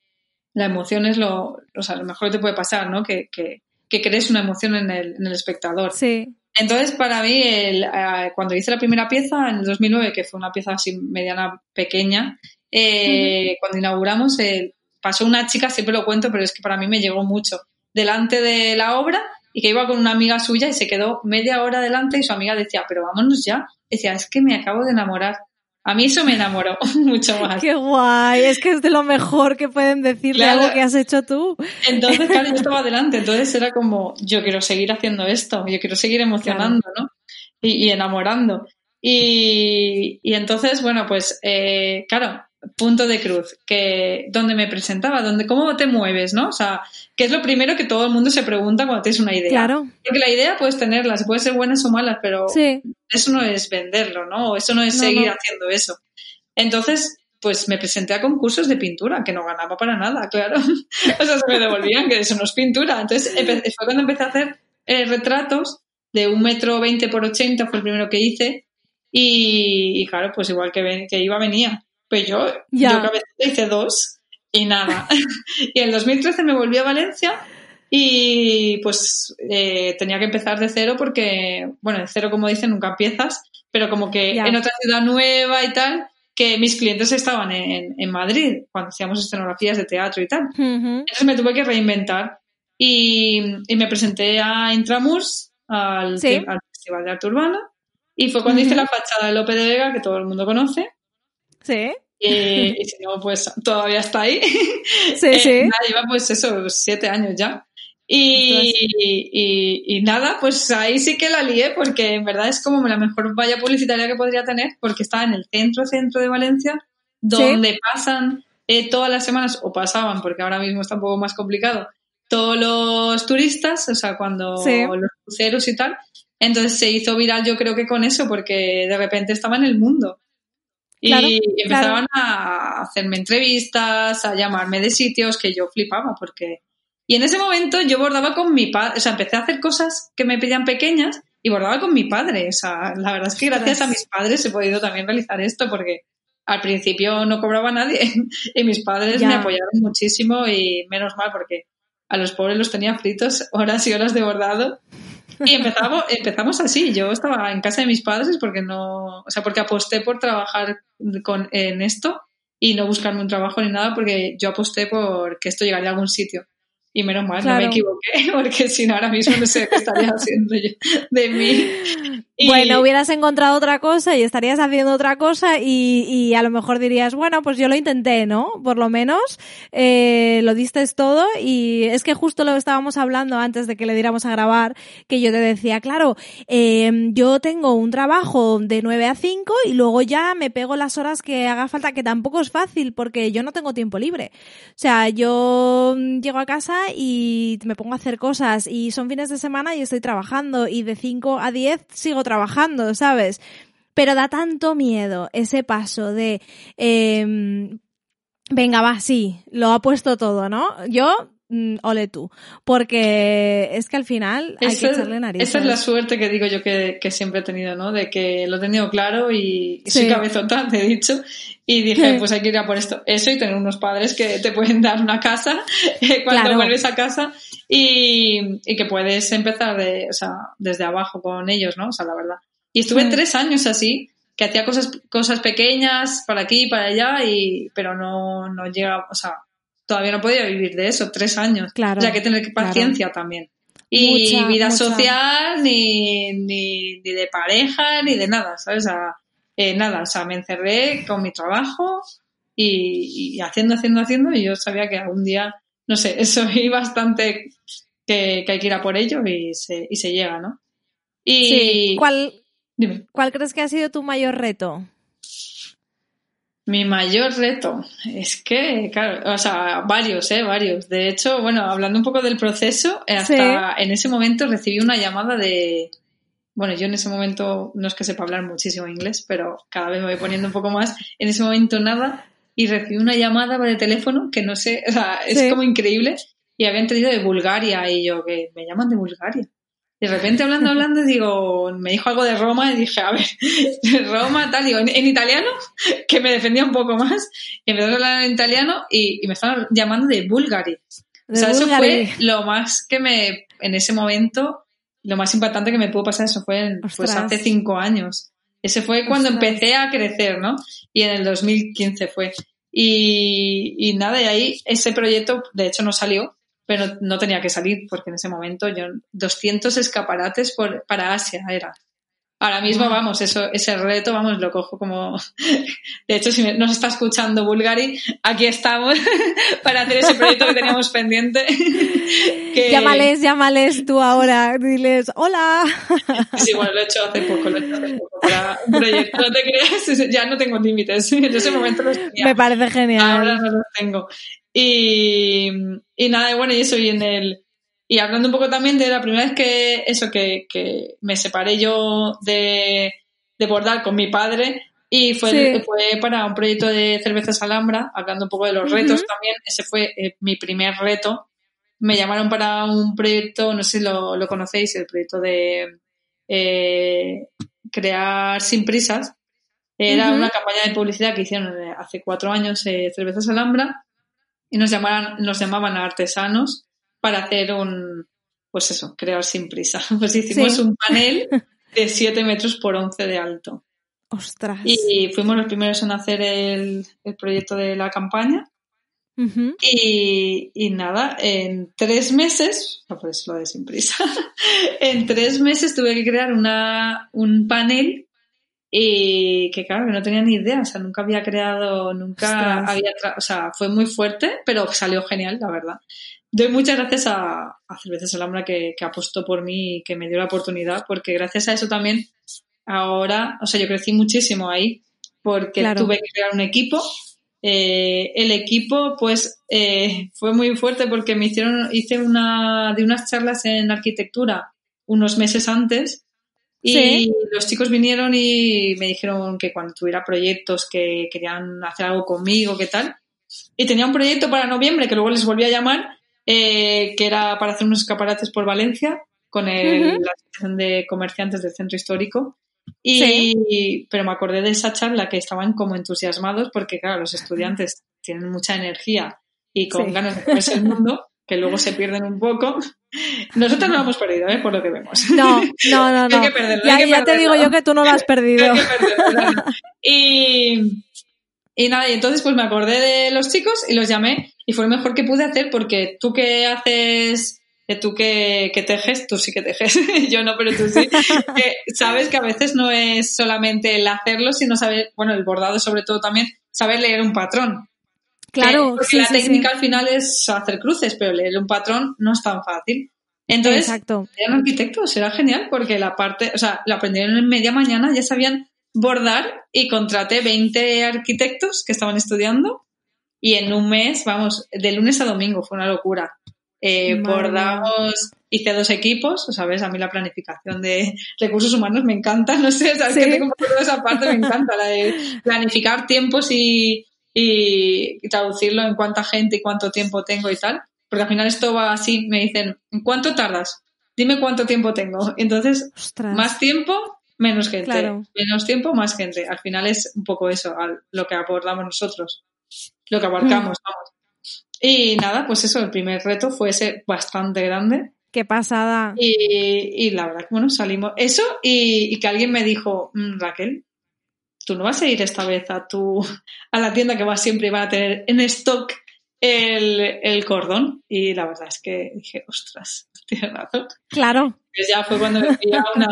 la emoción es lo, o sea, lo mejor que te puede pasar, ¿no? Que, que, que crees una emoción en el, en el espectador. Sí, Entonces, para mí, el, eh, cuando hice la primera pieza, en el 2009, que fue una pieza así mediana, pequeña, eh, cuando inauguramos, eh, pasó una chica, siempre lo cuento, pero es que para mí me llegó mucho, delante de la obra y que iba con una amiga suya y se quedó media hora delante y su amiga decía, pero vámonos ya. Decía, es que me acabo de enamorar. A mí eso me enamoró mucho más. qué guay, es que es de lo mejor que pueden decir de Claro. algo que has hecho tú. Entonces, claro, yo estaba adelante, entonces era como, yo quiero seguir haciendo esto, yo quiero seguir emocionando, ¿no? Y, y enamorando. Y, y entonces, bueno, pues, eh, claro, punto de cruz, que donde me presentaba, donde, cómo te mueves, ¿no? O sea, que es lo primero que todo el mundo se pregunta cuando tienes una idea. Claro, Porque la idea puedes tenerlas, puede ser buenas o malas, pero sí, eso no es venderlo, ¿no? Eso no es No, seguir no. haciendo eso. Entonces, pues me presenté a concursos de pintura, que no ganaba para nada, claro. o sea, se me devolvían que eso no es pintura. Entonces, fue cuando empecé a hacer eh, retratos de un metro veinte por ochenta, fue el primero que hice. Y, y claro, pues igual que, ven- que iba, venía. Pues yo, Ya. yo cabecita hice dos y nada. y en 2013 me volví a Valencia y pues eh, tenía que empezar de cero porque, bueno, de cero como dicen nunca empiezas, pero como que en otra ciudad nueva y tal, que mis clientes estaban en, en Madrid cuando hacíamos escenografías de teatro y tal. Entonces me tuve que reinventar y, y me presenté a Intramurs, al, Sí. al Festival de Arte Urbano, y fue cuando hice la fachada de Lope de Vega, que todo el mundo conoce. Sí, Y, y si no, pues todavía está ahí. sí, Eh, sí. nada, lleva pues eso, siete años ya. Y, y, y nada, pues ahí sí que la lié porque en verdad es como la mejor valla publicitaria que podría tener porque está en el centro, centro de Valencia, donde pasan eh, todas las semanas, o pasaban, porque ahora mismo está un poco más complicado, todos los turistas, o sea, cuando Sí. los cruceros y tal. Entonces se hizo viral yo creo que con eso porque de repente estaba en el mundo. Y Claro, empezaban a hacerme entrevistas, a llamarme de sitios que yo flipaba porque... Y en ese momento yo bordaba con mi padre, o sea, empecé a hacer cosas que me pedían pequeñas y bordaba con mi padre. O sea, la verdad es que gracias a mis padres he podido también realizar esto porque al principio no cobraba nadie y mis padres Ya. me apoyaron muchísimo y menos mal porque a los pobres los tenía fritos horas y horas de bordado. Y empezamos, empezamos así. Yo estaba en casa de mis padres porque no, o sea, porque aposté por trabajar con, en esto y no buscarme un trabajo ni nada porque yo aposté por que esto llegaría a algún sitio. Y menos mal, no me equivoqué, porque si no, ahora mismo no sé qué estaría haciendo yo de mí. Bueno, hubieras encontrado otra cosa y estarías haciendo otra cosa y, y a lo mejor dirías, bueno, pues yo lo intenté, ¿no? Por lo menos eh, lo diste todo y es que justo lo estábamos hablando antes de que le diéramos a grabar, que yo te decía, claro, eh, yo tengo un trabajo de 9 a 5 y luego ya me pego las horas que haga falta, que tampoco es fácil porque yo no tengo tiempo libre. O sea, yo llego a casa y me pongo a hacer cosas y son fines de semana y estoy trabajando y de 5 a 10 sigo trabajando, ¿sabes? Pero da tanto miedo ese paso de, eh, venga, va, sí, lo ha puesto todo, ¿no? Yo, mm, ole tú, porque es que al final hay Esa que echarle narices. Esa es la suerte que digo yo que, que siempre he tenido, ¿no? De que lo he tenido claro y, y soy cabezota, te he dicho, y dije, pues hay que ir a por esto. Eso y tener unos padres que te pueden dar una casa eh, cuando Claro. vuelves a casa y, y que puedes empezar de, o sea, desde abajo con ellos, ¿no? O sea, la verdad. Y estuve Mm. tres años así, que hacía cosas, cosas pequeñas para aquí y para allá, y, pero no, no llega, o sea, todavía no podía vivir de eso, tres años. Claro, O sea, hay que tener claro. paciencia también. Y Mucha, vida mucha. social, ni, ni, ni de pareja, ni de nada, ¿sabes? O sea, eh, nada, o sea, me encerré con mi trabajo y, y haciendo, haciendo, haciendo, y yo sabía que algún día, no sé, soy bastante que, que hay que ir a por ello y se, y se llega, ¿no? Y Sí. ¿Cuál, dime, ¿Cuál crees que ha sido tu mayor reto? mi mayor reto es que, claro, o sea, varios, ¿eh? Varios. De hecho, bueno, hablando un poco del proceso, eh, hasta en ese momento recibí una llamada de, bueno, yo en ese momento no es que sepa hablar muchísimo inglés, pero cada vez me voy poniendo un poco más. En ese momento nada. Y recibí una llamada de teléfono que no sé, o sea, es Sí. como increíble. Y habían traído de Bulgaria y yo, que me llaman de Bulgaria. De repente hablando, hablando, digo, me dijo algo de Roma y dije, a ver, Roma, tal, digo, en, en italiano, que me defendía un poco más. Y empezó a hablar en italiano y, y me estaban llamando de Bulgari. O De sea, eso fue lo más que me, en ese momento, lo más impactante que me pudo pasar, eso fue en- pues hace cinco años. Ese fue cuando Ostras. empecé a crecer, ¿no? Y en el 2015 fue. Y, y nada, y ahí ese proyecto, de hecho, no salió, pero no tenía que salir, porque en ese momento yo 200 escaparates por, para Asia era. Ahora mismo, vamos, eso, ese reto, vamos, lo cojo como... De hecho, si nos está escuchando Bulgari, aquí estamos para hacer ese proyecto que teníamos pendiente. que- Llámales, llámales tú ahora, diles, hola. Sí, bueno, lo he hecho hace poco, lo he hecho hace poco para un proyecto. No te creas, ya no tengo límites. En ese momento los tenía. Me parece genial. Ahora no los tengo. Y, y nada, bueno, y eso, y en el. Y hablando un poco también de la primera vez que eso, que, que me separé yo de, de bordar con mi padre, y fue, Sí. fue para un proyecto de cervezas Alhambra, hablando un poco de los retos también. Ese fue eh, mi primer reto. Me llamaron para un proyecto, no sé si lo, lo conocéis, el proyecto de eh, crear sin prisas. Era una campaña de publicidad que hicieron eh, hace cuatro años eh, Cervezas Alhambra y nos llamaban, nos llamaban a artesanos para hacer un, pues eso, crear sin prisa. Pues hicimos Sí. un panel de 7 metros por 11 de alto. Ostras. Y fuimos los primeros en hacer el, el proyecto de la campaña. Y, y nada, en tres meses, no pues lo de sin prisa, en tres meses tuve que crear una, un panel y que claro, que no tenía ni idea, o sea, nunca había creado, nunca Ostras. había, o sea, fue muy fuerte, pero salió genial, la verdad. Doy muchas gracias a, a Cervezas Alhambra que, que apostó por mí y que me dio la oportunidad, porque gracias a eso también ahora, o sea, yo crecí muchísimo ahí, porque Claro. tuve que crear un equipo. Eh, el equipo, pues, eh, fue muy fuerte porque me hicieron, hice una, de unas charlas en arquitectura unos meses antes y Sí. los chicos vinieron y me dijeron que cuando tuviera proyectos que querían hacer algo conmigo, qué tal. Y tenía un proyecto para noviembre que luego les volví a llamar, eh, que era para hacer unos escaparates por Valencia con el- Ujú. la asociación de comerciantes del centro histórico. Y, Pero me acordé de esa charla que estaban como entusiasmados porque, claro, los estudiantes tienen mucha energía y con Sí. ganas de comerse el mundo, que luego se pierden un poco. Nosotros no lo hemos perdido, ¿eh? por lo que vemos. No, no, no, Hay no. que perderlo, ya hay que ya te perderlo. digo yo que tú no lo has perdido. Hay que perderlo, y, y nada, y entonces pues me acordé de los chicos y los llamé y fue lo mejor que pude hacer porque tú que haces, eh, tú que, que tejes, tú sí que tejes, yo no, pero tú sí, que sabes que a veces no es solamente el hacerlo, sino saber, bueno, el bordado sobre todo también, saber leer un patrón. Claro, Que- sí, la sí, sí. técnica al final es hacer cruces, pero leer un patrón no es tan fácil. Entonces, Exacto. eran arquitectos, era genial porque la parte, o sea, lo aprendieron en media mañana, ya sabían bordar y contraté 20 arquitectos que estaban estudiando y en un mes, vamos, de lunes a domingo, fue una locura. Eh, bordamos, hice dos equipos, o sabes, a mí la planificación de recursos humanos me encanta, no sé, sabes Sí. que tengo esa parte, me encanta, la de planificar tiempos y, y, y traducirlo en cuánta gente y cuánto tiempo tengo y tal. Porque al final esto va así, me dicen, ¿en cuánto tardas? Dime cuánto tiempo tengo. Entonces, Ostras. más tiempo, menos gente. Claro. Menos tiempo, más gente. Al final es un poco eso, lo que abordamos nosotros, lo que abarcamos, vamos. Y nada, pues eso, el primer reto fue ese bastante grande. Qué pasada. Y, y la verdad, bueno, salimos. Eso y, y que alguien me dijo, "Mm, Raquel, tú no vas a ir esta vez a tu a la tienda que vas siempre y van a tener en stock el, el cordón. Y la verdad es que dije, ostras, tienes razón. Claro. Ya fue cuando me fui a una,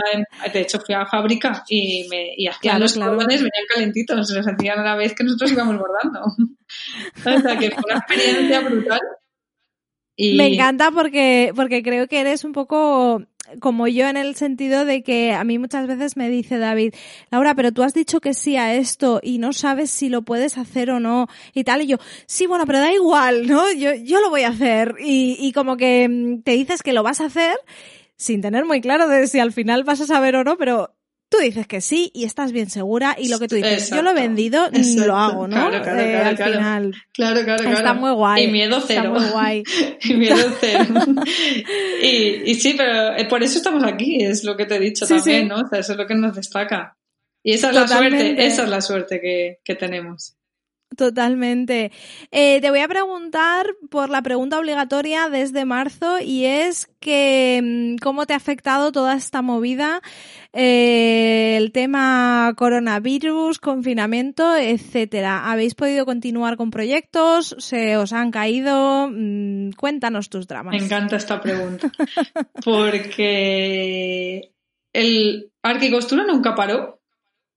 de hecho fui a la fábrica y me y hacían Claro, los cordones, venían calentitos, se los hacían a la vez que nosotros íbamos bordando. O sea que fue una experiencia brutal. Y Me encanta porque, porque creo que eres un poco como yo en el sentido de que a mí muchas veces me dice David, Laura, pero tú has dicho que sí a esto y no sabes si lo puedes hacer o no y tal. Y yo, sí, bueno, pero da igual, ¿no? Yo, yo lo voy a hacer. Y, y como que mm, te dices que lo vas a hacer sin tener muy claro de si al final vas a saber o no, pero tú dices que sí y estás bien segura y lo que tú dices, yo lo he vendido, exacto. lo hago, ¿no? Claro, claro, Eh, claro, al claro. final. Claro, claro, claro. Está muy guay. Y miedo Está cero. muy guay. y miedo cero. y, y sí, pero eh, por eso estamos aquí, es lo que te he dicho Sí, también, sí. ¿no? O sea, eso es lo que nos destaca. Y esa es la suerte, esa es la suerte que, que tenemos. Totalmente. Eh, te voy a preguntar por la pregunta obligatoria desde marzo y es que mm, cómo te ha afectado toda esta movida, eh, el tema coronavirus, confinamiento, etcétera. ¿Habéis podido continuar con proyectos? ¿Se os han caído? Mm, cuéntanos tus dramas. Me encanta esta pregunta. Porque el arquicostura nunca paró,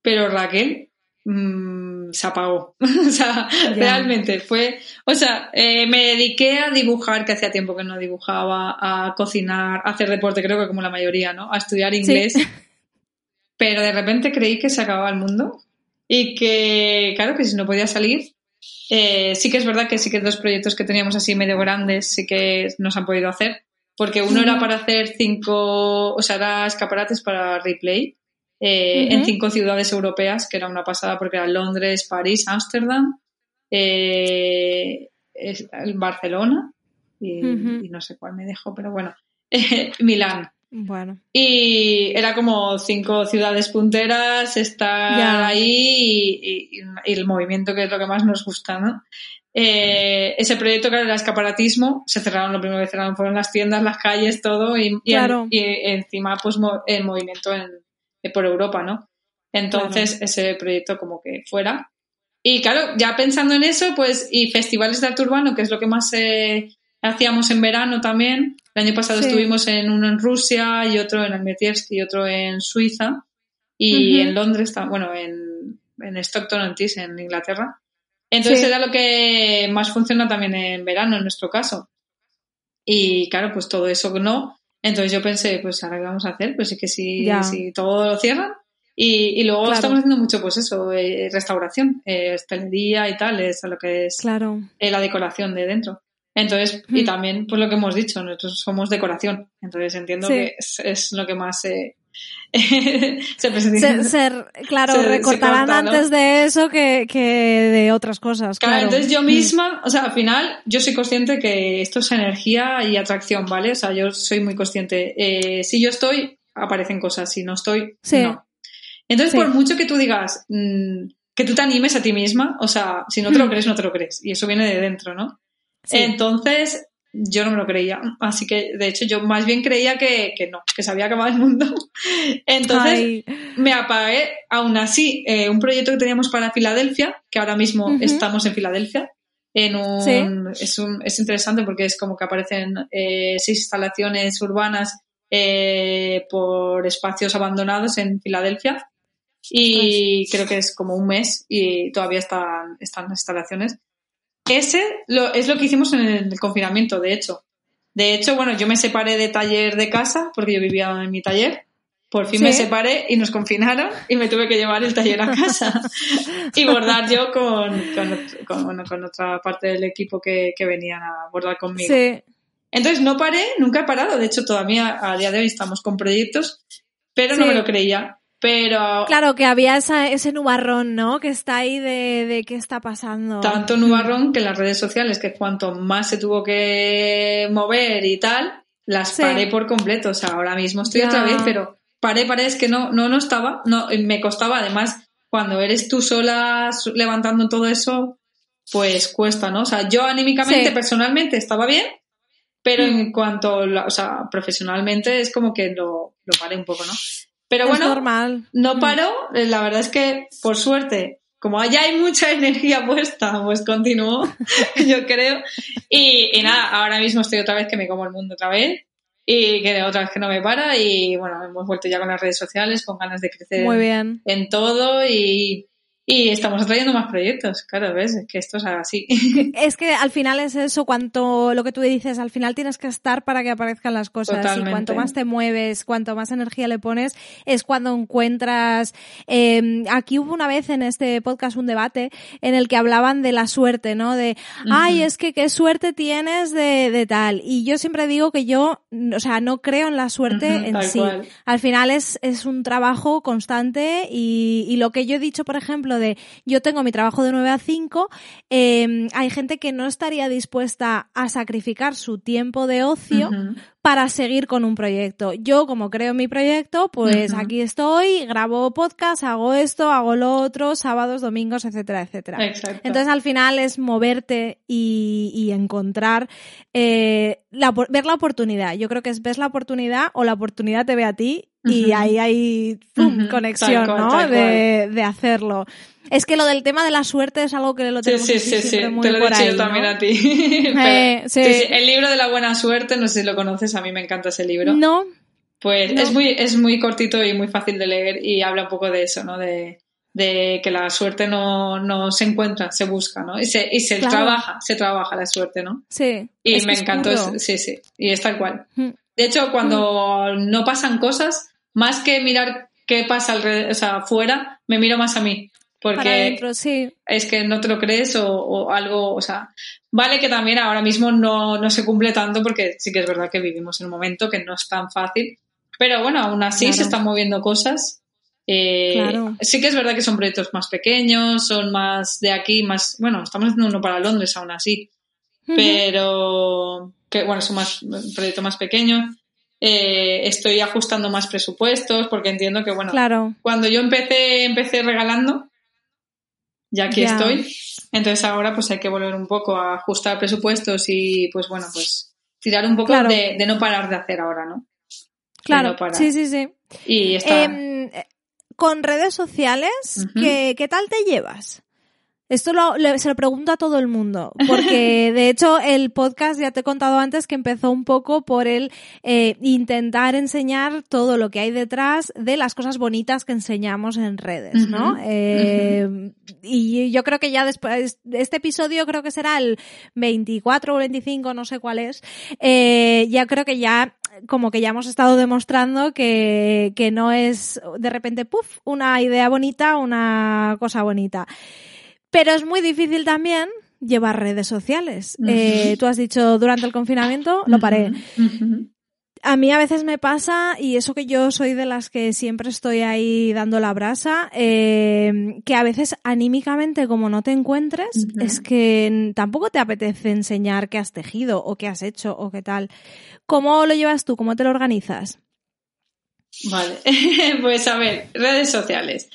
pero Raquel mm, se apagó. o sea, realmente fue. O sea, eh, me dediqué a dibujar, que hacía tiempo que no dibujaba, a cocinar, a hacer deporte, creo que como la mayoría, ¿no? A estudiar inglés. Pero de repente creí que se acababa el mundo y que, claro, que si no podía salir, eh, sí que es verdad que sí que dos proyectos que teníamos así medio grandes sí que nos han podido hacer, porque uno era para hacer cinco, o sea, era escaparates para replay eh, en cinco ciudades europeas, que era una pasada porque era Londres, París, Ámsterdam, eh, Barcelona y, no sé cuál me dejó, pero bueno, Milán. Bueno, Y era como cinco ciudades punteras, estar Ya. ahí y, y- y el movimiento, que es lo que más nos gusta, ¿no? Eh, ese proyecto, claro, era escaparatismo, se cerraron, lo primero que cerraron fueron las tiendas, las calles, todo, y, Claro. encima, pues, mo- el movimiento en, eh, por Europa, ¿no? Entonces, ese proyecto como que fuera. Y claro, ya pensando en eso, pues, y festivales de arte urbano, que es lo que más eh, hacíamos en verano también. El año pasado estuvimos en uno en Rusia y otro en Almetiersk y otro en Suiza. Y en Londres, bueno, en, en Stockton-on-Tees, en Inglaterra. Entonces era lo que más funciona también en verano, en nuestro caso. Y claro, pues todo eso no. Entonces yo pensé, pues ahora qué vamos a hacer, pues es que si, si todo lo cierran. Y, y luego estamos haciendo mucho, pues eso, eh, restauración, eh, y tal, es lo que es claro. Eh, la decoración de dentro. Entonces, y también, pues lo que hemos dicho, nosotros somos decoración. Entonces entiendo que es, lo que más eh, se Ser, claro, recortarán antes de eso que, de otras cosas. Claro, entonces yo mm. misma, o sea, al final yo soy consciente que esto es energía y atracción, ¿vale? O sea, yo soy muy consciente. Eh, si yo estoy, aparecen cosas, si no estoy, no. Entonces, por mucho que tú digas mm, que tú te animes a ti misma, o sea, si no te lo mm. crees, no te lo crees. Y eso viene de dentro, ¿no? Entonces, yo no me lo creía. Así que, de hecho, yo más bien creía que, no, que se había acabado el mundo. Entonces, me apagué. Aún así, eh, un proyecto que teníamos para Filadelfia, que ahora mismo estamos en Filadelfia, en un, es, un, es interesante porque es como que aparecen eh, seis instalaciones urbanas eh, por espacios abandonados en Filadelfia. Y creo que es como un mes y todavía están, están las instalaciones. Ese es lo que hicimos en el confinamiento, de hecho. De hecho, bueno, yo me separé de taller de casa porque yo vivía en mi taller. Por fin me separé y nos confinaron y me tuve que llevar el taller a casa y bordar yo con, con, otra parte del equipo que, que, venían a bordar conmigo. Entonces no paré, nunca he parado. De hecho, todavía a día de hoy estamos con proyectos, pero no me lo creía. Pero. Claro, que había ese nubarrón, ¿no? Que está ahí de, de qué está pasando. Tanto nubarrón que las redes sociales, que cuanto más se tuvo que mover y tal, las paré por completo. O sea, ahora mismo estoy otra vez, pero paré, paré, es que no, no, no estaba. No, me costaba. Además, cuando eres tú sola levantando todo eso, pues cuesta, ¿no? O sea, yo anímicamente, personalmente, estaba bien, pero en mm. cuanto, o sea, profesionalmente es como que lo, lo paré un poco, ¿no? Pero bueno, no mm. paró. La verdad es que, por suerte, como ya hay mucha energía puesta, pues continuó, yo creo. Y, y, nada, ahora mismo estoy otra vez que me como el mundo otra vez y que otra vez que no me para. Y bueno, hemos vuelto ya con las redes sociales, con ganas de crecer Muy bien. en todo y, y estamos atrayendo más proyectos, claro, ves, es que esto es así. Es que al final es eso, cuanto lo que tú dices, al final tienes que estar para que aparezcan las cosas. Y cuanto más te mueves, cuanto más energía le pones, es cuando encuentras. Eh, aquí hubo una vez en este podcast un debate en el que hablaban de la suerte, ¿no? De, ay, es que qué suerte tienes de, de, tal. Y yo siempre digo que yo, o sea, no creo en la suerte en sí. Al final es, es un trabajo constante y, y lo que yo he dicho, por ejemplo, de yo tengo mi trabajo de 9 a 5, em, hay gente que no estaría dispuesta a sacrificar su tiempo de ocio para seguir con un proyecto. Yo, como creo mi proyecto, pues aquí estoy, grabo podcast, hago esto, hago lo otro, sábados, domingos, etcétera, etcétera. Entonces, al final es moverte y, encontrar, eh, ver la oportunidad. Yo creo que es ves la oportunidad o la oportunidad te ve a ti y ahí hay conexión, ¿no? De, de hacerlo. Es que lo del tema de la suerte es algo que lo tenemos sí, sí, sí, sí. Te lo he dicho yo también a ti. Eh, el libro de la buena suerte, no sé si lo conoces, a mí me encanta ese libro. No. Pues es muy es muy cortito y muy fácil de leer y habla un poco de eso, ¿no? De, de que la suerte no, no, se encuentra, se busca, ¿no? Y se, y se trabaja, se trabaja la suerte, ¿no? Sí. Y me encantó, sí, sí, y es tal cual. Mm. De hecho, cuando mm. no pasan cosas, más que mirar qué pasa alrededor, o sea, afuera, me miro más a mí. Porque es que no te lo crees o, algo, o sea, vale que también ahora mismo no, no, se cumple tanto porque sí que es verdad que vivimos en un momento que no es tan fácil, pero bueno, aún así se están moviendo cosas. Eh, sí que es verdad que son proyectos más pequeños, son más de aquí, más, bueno, estamos haciendo uno para Londres aún así, pero que bueno, son más, un proyecto más pequeño. Eh, estoy ajustando más presupuestos porque entiendo que, bueno, cuando yo empecé, empecé regalando, ya aquí estoy. Entonces ahora pues hay que volver un poco a ajustar presupuestos y pues bueno, pues tirar un poco de, no parar de hacer ahora, ¿no? Claro, sí, sí, sí. Y está... Em, con redes sociales, ¿qué, ¿qué tal te llevas? Esto lo, se lo pregunto a todo el mundo, porque de hecho el podcast ya te he contado antes que empezó un poco por el eh, intentar enseñar todo lo que hay detrás de las cosas bonitas que enseñamos en redes, ¿no? eh, y yo creo que ya después, este episodio creo que será el 24 o 25, no sé cuál es, eh, ya creo que ya como que ya hemos estado demostrando que, que no es de repente, puff, una idea bonita, una cosa bonita. Pero es muy difícil también llevar redes sociales. Eh, tú has dicho durante el confinamiento, lo paré. A mí a veces me pasa, y eso que yo soy de las que siempre estoy ahí dando la brasa, eh, que a veces anímicamente como no te encuentres, es que tampoco te apetece enseñar qué has tejido o qué has hecho o qué tal. ¿Cómo lo llevas tú? ¿Cómo te lo organizas? Vale, pues a ver, redes sociales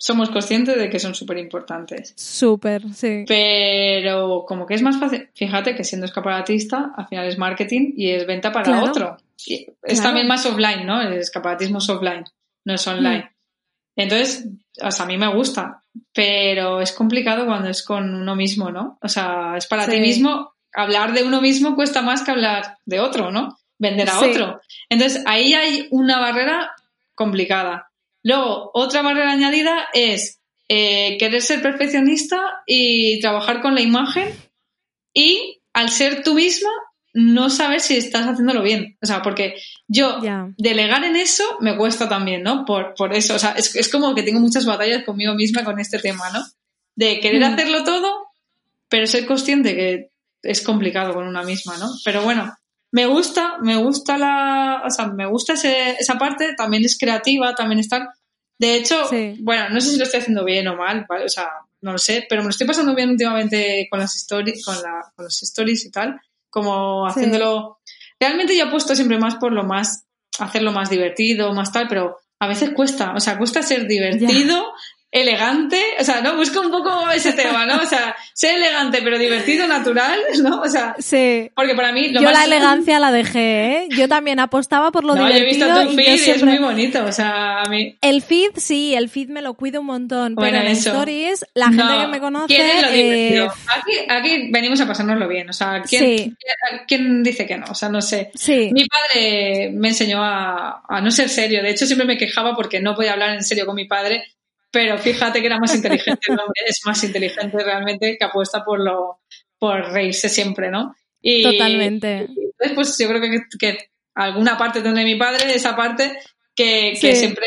somos conscientes de que son súper importantes. Súper, sí. Pero como que es más fácil, fíjate que siendo escaparatista, al final es marketing y es venta para otro. es también más offline, ¿no? El escaparatismo es offline, no es online. Mm. Entonces, o sea, a mí me gusta, pero es complicado cuando es con uno mismo, ¿no? O sea, es para ti mismo. Hablar de uno mismo cuesta más que hablar de otro, ¿no? Vender a otro. Entonces, ahí hay una barrera complicada. Luego, otra barrera añadida es eh, querer ser perfeccionista y trabajar con la imagen y al ser tú misma no saber si estás haciéndolo bien. O sea, porque yo delegar en eso me cuesta también, ¿no? Por, por eso, o sea, es, como que tengo muchas batallas conmigo misma con este tema, ¿no? De querer mm. hacerlo todo, pero ser consciente que es complicado con una misma, ¿no? Pero bueno, me gusta, me gusta la, o sea, me gusta esa parte, también es creativa, también está. De hecho, bueno, no sé si lo estoy haciendo bien o mal, o sea, no lo sé, pero me lo estoy pasando bien últimamente con las stories, con, la, con los stories y tal, como haciéndolo. Realmente yo apuesto siempre más por lo más, hacerlo más divertido, más tal, pero a veces cuesta, o sea, cuesta ser divertido, elegante, o sea, ¿no? Busco un poco ese tema, ¿no? O sea, ser elegante pero divertido, natural, ¿no? O sea, sí. porque para mí lo Yo la elegancia la dejé, ¿eh? Yo también apostaba por lo no, divertido. Yo he visto tu feed y, es muy bonito, o sea, a mí... El feed, sí, el feed me lo cuido un montón, pero en stories, la gente que me conoce... ¿Quién lo eh... aquí, aquí venimos a pasárnoslo bien, o sea, ¿quién, ¿quién dice que no? O sea, no sé. Sí. Mi padre me enseñó a, a no ser serio, de hecho siempre me quejaba porque no podía hablar en serio con mi padre pero fíjate que era más inteligente el hombre, es más inteligente realmente que apuesta por lo por reírse siempre, ¿no? Y, Totalmente. Y pues yo creo que, que alguna parte de mi padre, esa parte que, que siempre...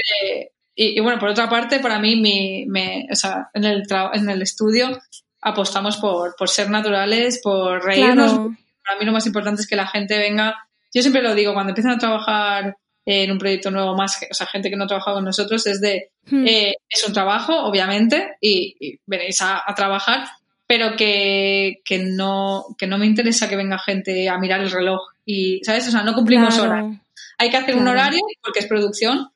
Y, bueno, por otra parte, para mí, mi, me, o sea, en, el en el estudio apostamos por, por ser naturales, por reírnos. Para mí lo más importante es que la gente venga. Yo siempre lo digo, cuando empiezan a trabajar en un proyecto nuevo más, o sea, gente que no ha trabajado con nosotros, es de, hmm. eh, es un trabajo, obviamente, y, veréis a, trabajar, pero que, que, no, que no me interesa que venga gente a mirar el reloj y, ¿sabes? O sea, no cumplimos horas. Hay que hacer un horario porque es producción,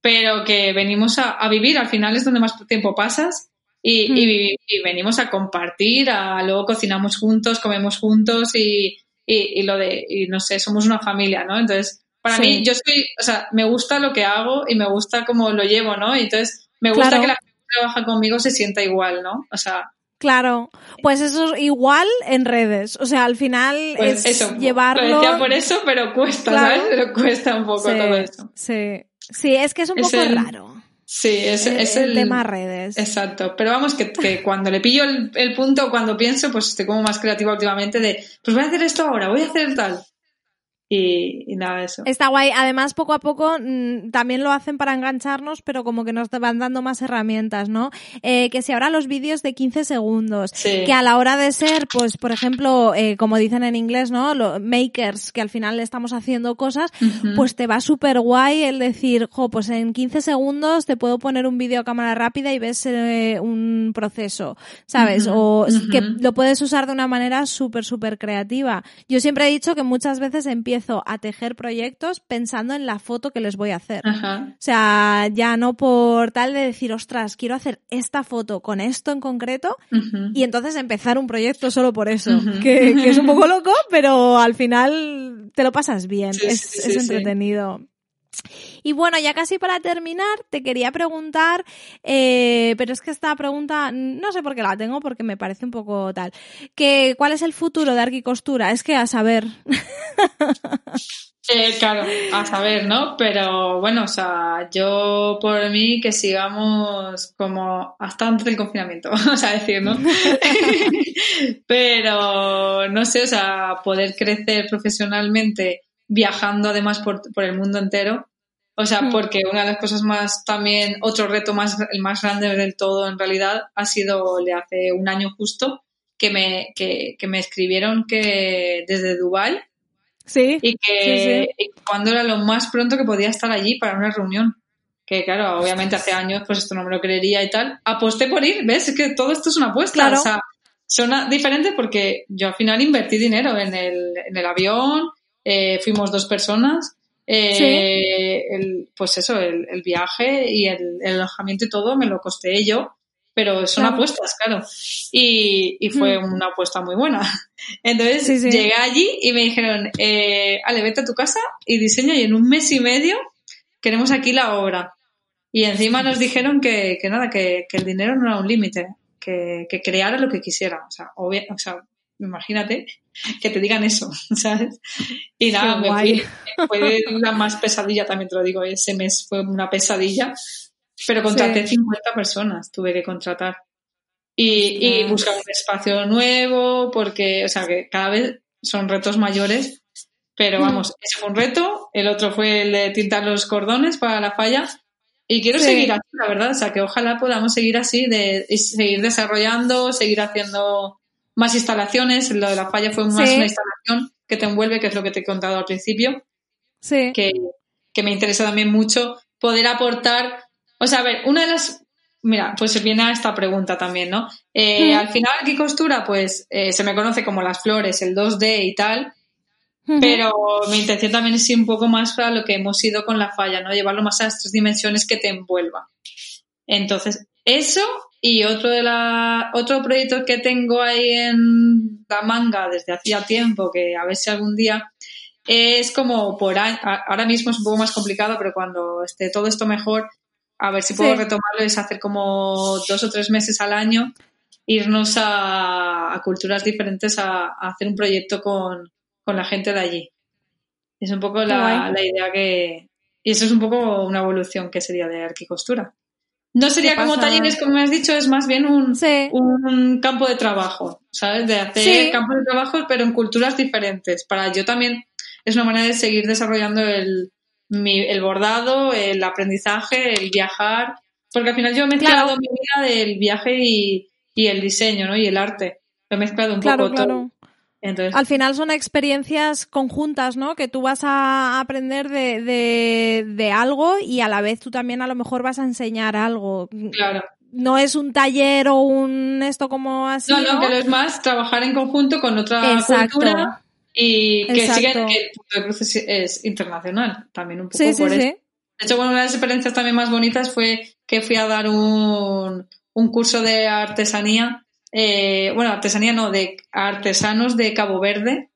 pero que venimos a, vivir, al final es donde más tiempo pasas y, y, hmm. venimos a compartir, a luego cocinamos juntos, comemos juntos y, y, lo de, y no sé, somos una familia, ¿no? Entonces, para mí, yo soy, o sea, me gusta lo que hago y me gusta cómo lo llevo, ¿no? Y entonces, me gusta que la gente que trabaja conmigo se sienta igual, ¿no? O sea, Claro, pues eso es igual en redes. O sea, al final pues es eso, llevarlo. Lo decía por eso, pero cuesta, ¿sabes? Pero cuesta un poco todo eso. Sí, sí, es que es un poco raro. Sí, es, el, es el, tema redes. Exacto, pero vamos, que, que cuando le pillo el, el, punto, cuando pienso, pues estoy como más creativa últimamente de, pues voy a hacer esto ahora, voy a hacer tal. Y, nada eso. Está guay. Además, poco a poco mm, también lo hacen para engancharnos, pero como que nos van dando más herramientas, ¿no? Eh, que si ahora los vídeos de 15 segundos, que a la hora de ser, pues, por ejemplo, eh, como dicen en inglés, ¿no? Los makers, que al final le estamos haciendo cosas, pues te va súper guay el decir, jo, pues en 15 segundos te puedo poner un vídeo a cámara rápida y ves eh, un proceso, ¿sabes? O que lo puedes usar de una manera súper, súper creativa. Yo siempre he dicho que muchas veces empieza empiezo a tejer proyectos pensando en la foto que les voy a hacer. O sea, ya no por tal de decir, ostras, quiero hacer esta foto con esto en concreto y entonces empezar un proyecto solo por eso, que, es un poco loco, pero al final te lo pasas bien, es, entretenido. Y bueno, ya casi para terminar, te quería preguntar, eh, pero es que esta pregunta no sé por qué la tengo, porque me parece un poco tal. Que, ¿Cuál es el futuro de Arquicostura? Es que a saber. Eh, claro, a saber, ¿no? Pero bueno, o sea, yo por mí que sigamos como hasta antes del confinamiento, o sea, decir, ¿no? Pero no sé, o sea, poder crecer profesionalmente viajando además por, por el mundo entero. O sea, mm. porque una de las cosas más también, otro reto más, el más grande del todo en realidad ha sido le hace un año justo que me, que, que me escribieron que desde Dubai Sí. Y que cuando era lo más pronto que podía estar allí para una reunión. Que claro, obviamente hace años pues esto no me lo creería y tal. Aposté por ir, ¿ves? Es que todo esto es una apuesta. O sea, son diferentes porque yo al final invertí dinero en el, en el avión, eh, fuimos dos personas. Eh, el, pues eso, el, el viaje y el, el, alojamiento y todo me lo costé yo pero son apuestas, claro. Y, y fue hmm. una apuesta muy buena. Entonces llegué allí y me dijeron, eh, Ale, vete a tu casa y diseña y en un mes y medio queremos aquí la obra. Y encima nos dijeron que, que nada, que, que, el dinero no era un límite, que, que, creara lo que quisiera. O sea, o sea, imagínate que te digan eso, ¿sabes? Y nada, me fui, fue la más pesadilla, también te lo digo, ese mes fue una pesadilla pero contraté 50 personas, tuve que contratar. Y, y buscar un espacio nuevo, porque, o sea, que cada vez son retos mayores. Pero mm. vamos, ese fue un reto. El otro fue el de tintar los cordones para la falla. Y quiero seguir así, la verdad. O sea, que ojalá podamos seguir así, de, seguir desarrollando, seguir haciendo más instalaciones. Lo de la falla fue más una instalación que te envuelve, que es lo que te he contado al principio. Sí. Que, que me interesa también mucho poder aportar o sea, a ver, una de las. Mira, pues viene a esta pregunta también, ¿no? Eh, al final, aquí costura, pues eh, se me conoce como las flores, el 2D y tal. Pero mi intención también es ir un poco más para lo que hemos ido con la falla, ¿no? Llevarlo más a estas dimensiones que te envuelva. Entonces, eso y otro de la, otro proyecto que tengo ahí en la manga desde hacía tiempo, que a ver si algún día es como por ahora mismo es un poco más complicado, pero cuando esté todo esto mejor, a ver si puedo retomarlo, es hacer como dos o tres meses al año, irnos a, culturas diferentes a, hacer un proyecto con, la gente de allí. Es un poco la, idea que... Y eso es un poco una evolución que sería de arquicostura. No sería como talleres, como me has dicho, es más bien un, un campo de trabajo, ¿sabes? De hacer campos de trabajo, pero en culturas diferentes. Para yo también es una manera de seguir desarrollando el, el bordado, el aprendizaje, el viajar, porque al final yo he mezclado mi vida del viaje y, el diseño, ¿no? Y el arte. Lo he mezclado un poco todo. Entonces, Al final son experiencias conjuntas, ¿no? Que tú vas a aprender de, de, de, algo y a la vez tú también a lo mejor vas a enseñar algo. Claro. No es un taller o un esto como así. No, no, pero es más trabajar en conjunto con otra Exacto. cultura y que sigue que el punto de cruz es, internacional, también un poco por eso. De hecho, bueno, una de las experiencias también más bonitas fue que fui a dar un, un curso de artesanía, eh, bueno, artesanía no, de artesanos de Cabo Verde,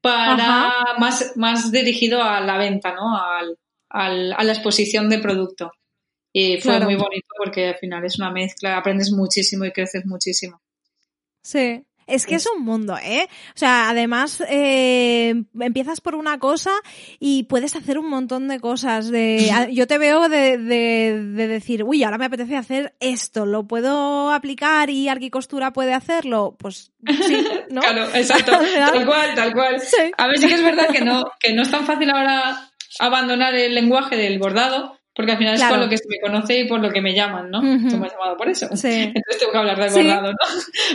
para más, más dirigido a la venta, ¿no? Al, al, a la exposición de producto. Y fue muy bonito porque al final es una mezcla, aprendes muchísimo y creces muchísimo. Sí. Es que es un mundo, ¿eh? O sea, además eh, empiezas por una cosa y puedes hacer un montón de cosas. De, yo te veo de, de, decir, uy, ahora me apetece hacer esto, ¿lo puedo aplicar y Arquicostura puede hacerlo? Pues sí, ¿no? claro, exacto, tal cual, tal cual. A ver, sí que es verdad que no, que no es tan fácil ahora abandonar el lenguaje del bordado, porque al final es por lo que se me conoce y por lo que me llaman, ¿no? Tú me has llamado por eso. Entonces tengo que hablar de bordado, ¿no?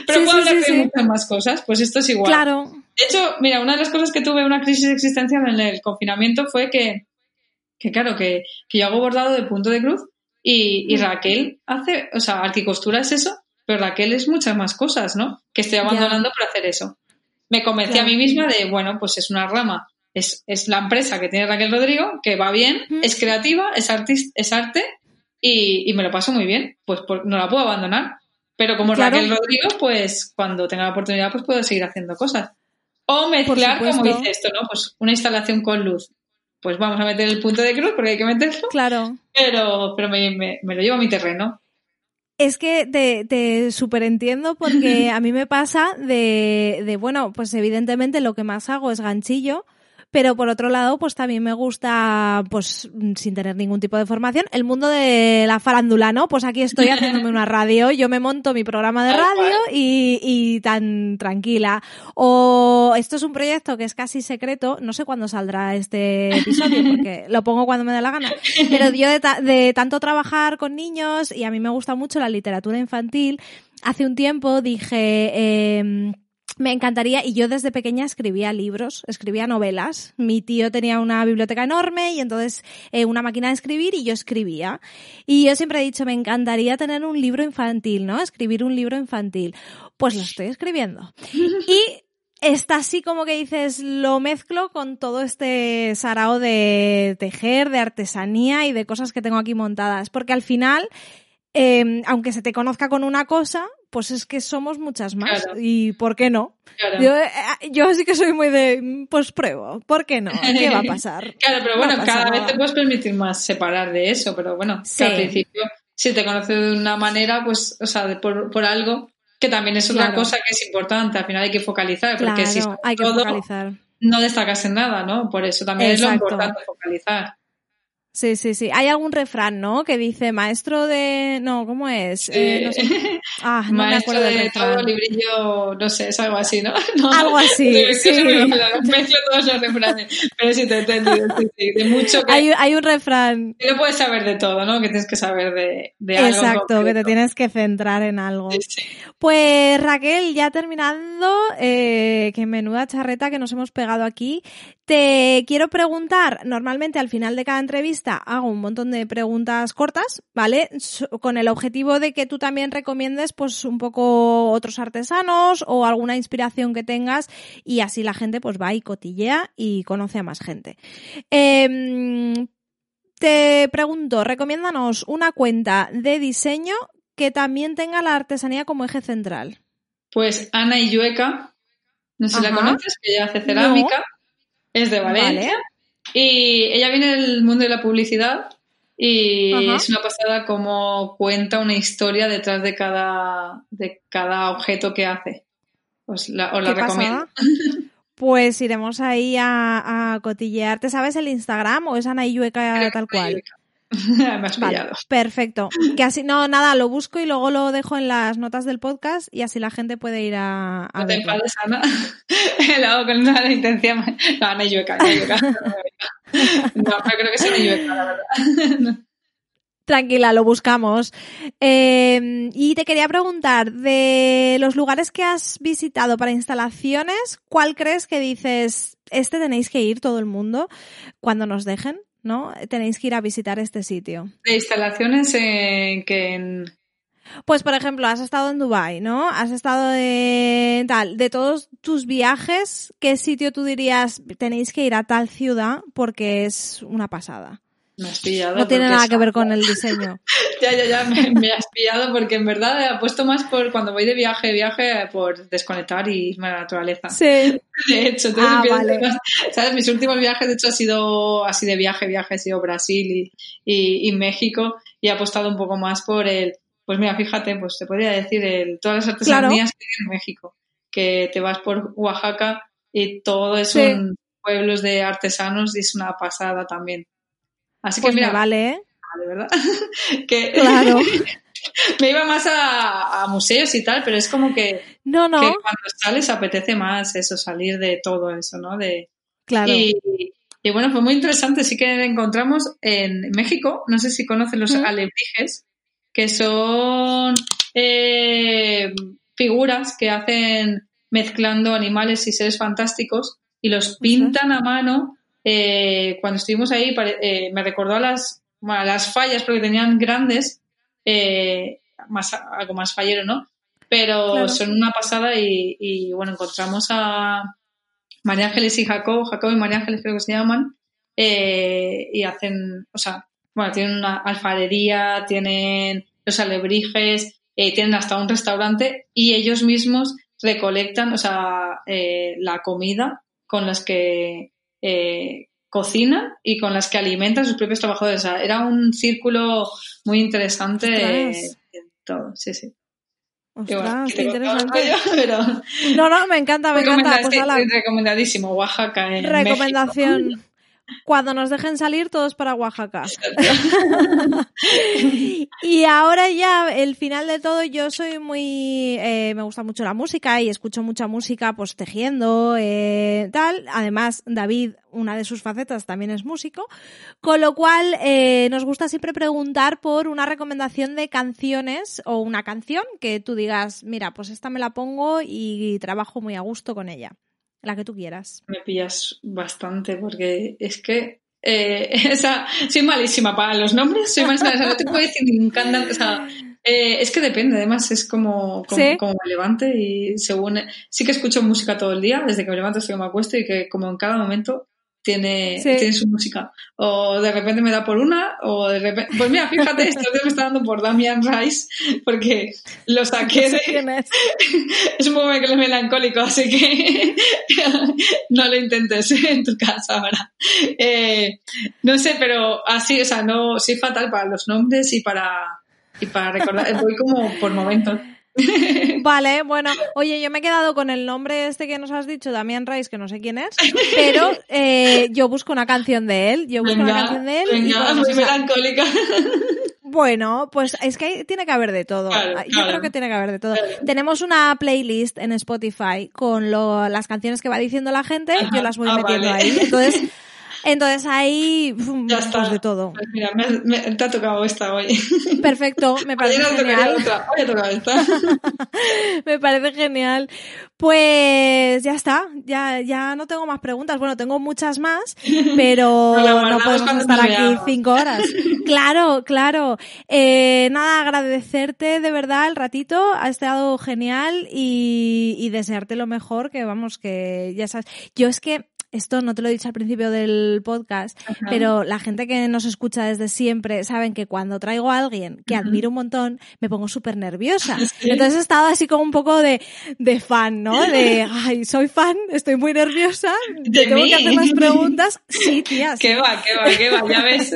Pero puedo hablar de muchas más cosas, pues esto es igual. Claro. De hecho, mira, una de las cosas que tuve una crisis existencial en el confinamiento fue que, que claro, que, que yo hago bordado de punto de cruz y, y Raquel hace, o sea, arquicostura es eso, pero Raquel es muchas más cosas, ¿no? Que estoy abandonando para hacer eso. Me convencí a mí misma de, bueno, pues es una rama es, es, la empresa que tiene Raquel Rodrigo, que va bien, es creativa, es, es arte y, y, me lo paso muy bien. Pues no la puedo abandonar. Pero como Raquel Rodrigo, pues cuando tenga la oportunidad, pues puedo seguir haciendo cosas. O mezclar, como dice esto, ¿no? Pues una instalación con luz. pues vamos a meter el punto de cruz porque hay que meterlo. Claro. Pero, pero me, me, me lo llevo a mi terreno. Es que te, te superentiendo porque a mí me pasa de, de, bueno, pues evidentemente lo que más hago es ganchillo, pero por otro lado, pues también me gusta, pues sin tener ningún tipo de formación, el mundo de la farándula, ¿no? Pues aquí estoy haciéndome una radio, yo me monto mi programa de radio y, y tan tranquila. O esto es un proyecto que es casi secreto, no sé cuándo saldrá este episodio porque lo pongo cuando me dé la gana, pero yo de, ta de tanto trabajar con niños y a mí me gusta mucho la literatura infantil, hace un tiempo dije... Eh, me encantaría, y yo desde pequeña escribía libros, escribía novelas. Mi tío tenía una biblioteca enorme y entonces eh, una máquina de escribir y yo escribía. Y yo siempre he dicho, me encantaría tener un libro infantil, ¿no? Escribir un libro infantil. Pues lo estoy escribiendo. Y está así como que dices, lo mezclo con todo este sarao de tejer, de artesanía y de cosas que tengo aquí montadas. Porque al final, eh, aunque se te conozca con una cosa, pues es que somos muchas más. Claro. ¿Y por qué no? Claro. Yo, eh, yo sí que soy muy de, pues pruebo, ¿por qué no? ¿Qué va a pasar? Claro, pero No bueno, cada vez te puedes permitir más separar de eso, pero bueno, Sí. al principio, si te conoces de una manera, pues, o sea, de- por, por algo, que también es otra Claro. cosa que es importante, al final hay que focalizar, porque si hay que todo, focalizar. no destacas en nada, ¿no? Por eso también es lo importante, focalizar. Sí, sí, sí. Hay algún refrán, ¿no? Que dice maestro de... No, ¿cómo es? Eh, no sé. Ah, no me Maestro acuerdo del de todo, librillo, no sé, es algo así, ¿no? No. Algo así, que sí. me Mezclo todos los refranes, pero sí te he entendido, sí, sí, de mucho que Hay, hay un refrán. que no puedes saber de todo, ¿no? Que tienes que saber de, de algo Exacto, que te tienes que centrar en algo. Pues Raquel, ya terminando, eh, que menuda charreta que nos hemos pegado aquí. Te quiero preguntar, normalmente al final de cada entrevista hago un montón de preguntas cortas, ¿vale? Con el objetivo de que tú también recomiendes pues un poco otros artesanos o alguna inspiración que tengas y así la gente pues va y cotillea y conoce a más gente. Em, te pregunto, recomiéndanos una cuenta de diseño que también tenga la artesanía como eje central. Pues Ana Illueca, no sé si la conoces, que ella hace cerámica, es de Valencia. Y ella viene del mundo de la publicidad y Ajá. es una pasada como cuenta una historia detrás de cada, de cada objeto que hace. Os la, os la ¿Qué recomiendo. pasada? Pues iremos ahí a, a cotillear. ¿Te sabes el Instagram o es Ana Illueca tal cual? Me has Vale, pillado. perfecto. Que así, no, nada, lo busco y luego lo dejo en las notas del podcast y así la gente puede ir a, a No te enfades, Ana. Lo hago con una intención. No, Ana Illueca. No, pero creo que es Ana Illueca, la verdad. Tranquila, lo buscamos. Eh, y te quería preguntar, de los lugares que has visitado para instalaciones, ¿cuál crees que dices, este tenéis que ir todo el mundo cuando nos dejen? ¿No? Tenéis que ir a visitar este sitio. De instalaciones en que en, Pues, por ejemplo, has estado en Dubai, ¿no? Has estado en tal. De todos tus viajes, ¿qué sitio tú dirías tenéis que ir a tal ciudad porque es una pasada? Me has pillado. No tiene nada que ver con el diseño. Ya, ya, ya, me, me has pillado porque en verdad apuesto más por cuando voy de viaje, viaje, por desconectar y irme a la naturaleza. Sí. De hecho, entonces Ah, vale. más- ¿sabes? Mis últimos viajes, de hecho, ha sido así de viaje, viaje, ha sido Brasil y, y, y México y he apostado un poco más por el, pues mira, fíjate, pues te podría decir el, todas las artesanías que hay en México, que te vas por Oaxaca y todo es Sí. un pueblos de artesanos y es una pasada también. Así Pues que mira, me vale, ¿eh? de verdad, que Claro. me iba más a, a museos y tal, pero es como que, No, no, que cuando sales apetece más eso, salir de todo eso, ¿no? De, claro. y, y bueno, fue muy interesante. Sí que encontramos en México, no sé si conocen los Ujú. alebrijes, que son eh, figuras que hacen mezclando animales y seres fantásticos y los pintan a mano. Eh, cuando estuvimos ahí eh, me recordó a las, a las fallas porque tenían grandes, eh, más, algo más fallero, ¿no? Pero Claro. son una pasada y, y, bueno, encontramos a, María Ángeles y Jacob, Jacob y María Ángeles creo que se llaman, y hacen, o sea, bueno, tienen una alfarería, tienen los alebrijes, tienen hasta un restaurante y ellos mismos recolectan, o sea, la comida con las que, eh, cocinan y con las que alimentan a sus propios trabajadores. O sea, era un círculo muy interesante en todo. Sí, sí. Ostras, qué interesante. yo, pero No, no, me encanta, me encanta. Pues recomendadísimo. Oaxaca en recomendación. Cuando nos dejen salir todos para Oaxaca. Y ahora ya, el final de todo, yo soy muy... eh, me gusta mucho la música y escucho mucha música pues tejiendo, eh, tal. Además, David, una de sus facetas también es músico. Con lo cual, eh, nos gusta siempre preguntar por una recomendación de canciones o una canción que tú digas, mira, pues esta me la pongo y trabajo muy a gusto con ella. La que tú quieras. Me pillas bastante porque es que eh, esa, soy malísima para los nombres, soy malísima, o sea, no te puedo decir ni un cantante, o sea, eh, es que depende, además es como, como, ¿Sí? como me levante y según, sí que escucho música todo el día, desde que me levanto hasta que me acuesto y que como en cada momento tiene, Sí. tiene su música. O de repente me da por una, o de repente, pues mira, fíjate, días me está dando por Damian Rice porque lo saqué de, ¿Quién es? es un poco melancólico, así que no lo intentes en tu casa ahora. Eh, no sé, pero así, o sea, no, soy fatal para los nombres y para, y para recordar. Voy como por momentos. Vale, bueno, oye, yo me he quedado con el nombre este que nos has dicho, Damián Rice, que no sé quién es, pero eh, yo busco una canción de él, yo busco una Venga, canción de él. y venga, bueno, muy o sea, melancólica. bueno, pues es que hay- tiene que haber de todo. Claro, yo claro. creo que tiene que haber de todo. Claro. Tenemos una playlist en Spotify con lo- las canciones que va diciendo la gente, Ajá. yo las voy Ah, metiendo vale. ahí. Entonces, entonces ahí, Ya pues está. de todo. Pues mira, me, me- te ha tocado esta hoy. Perfecto, me parece Ayer no genial. otra, hoy ha tocado esta. Me parece genial. Pues ya está, ya, ya no tengo más preguntas. Bueno, tengo muchas más, pero no guardamos podemos estar aquí cinco horas. Claro, claro. Eh, nada, agradecerte de verdad el ratito, ha estado genial y, y desearte lo mejor, que vamos, que ya sabes. Yo es que esto no te lo he dicho al principio del podcast, Ajá. pero la gente que nos escucha desde siempre saben que cuando traigo a alguien que admiro un montón, me pongo súper nerviosa. Sí. Entonces he estado así como un poco de, de fan, ¿no? De, ay, soy fan, estoy muy nerviosa, te ¿De tengo mí? que hacer las preguntas. Sí, tía. sí. ¿Qué va, qué va, qué va? Ya ves.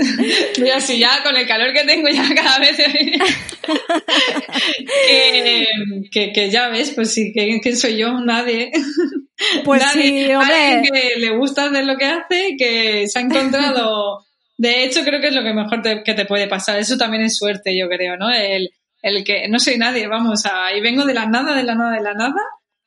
Mira, si ya con el calor que tengo ya cada vez... que, que, que ya ves, pues sí, que, ¿quién soy yo? Nadie. Pues Nadie. sí, Alguien hombre. que le gusta hacer lo que hace, que se ha encontrado... De hecho, creo que es lo que mejor te, que te puede pasar. Eso también es suerte, yo creo, ¿no? El, el que no soy nadie, vamos, ahí vengo de la nada, de la nada, de la nada.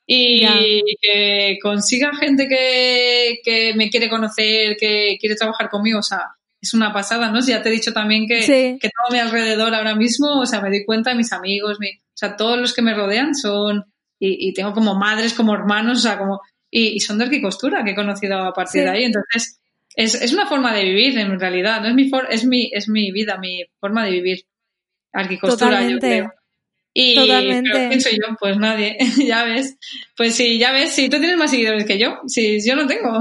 Y Ya. que consiga gente que, que me quiere conocer, que quiere trabajar conmigo, o sea, es una pasada, ¿no? Ya te he dicho también que, Sí. que todo mi alrededor ahora mismo, o sea, me doy cuenta, mis amigos, mi- o sea, todos los que me rodean son, y, y tengo como madres, como hermanos, o sea, como, y, y son de arquicostura que he conocido a partir Sí. de ahí, entonces, es, es una forma de vivir en realidad, no es mi, for- es mi, es mi vida, mi forma de vivir. Arquicostura, yo creo. Y Totalmente. pero ¿quién soy yo? Pues nadie, ya ves. Pues sí, ya ves, si tú tienes más seguidores que yo, si yo no tengo.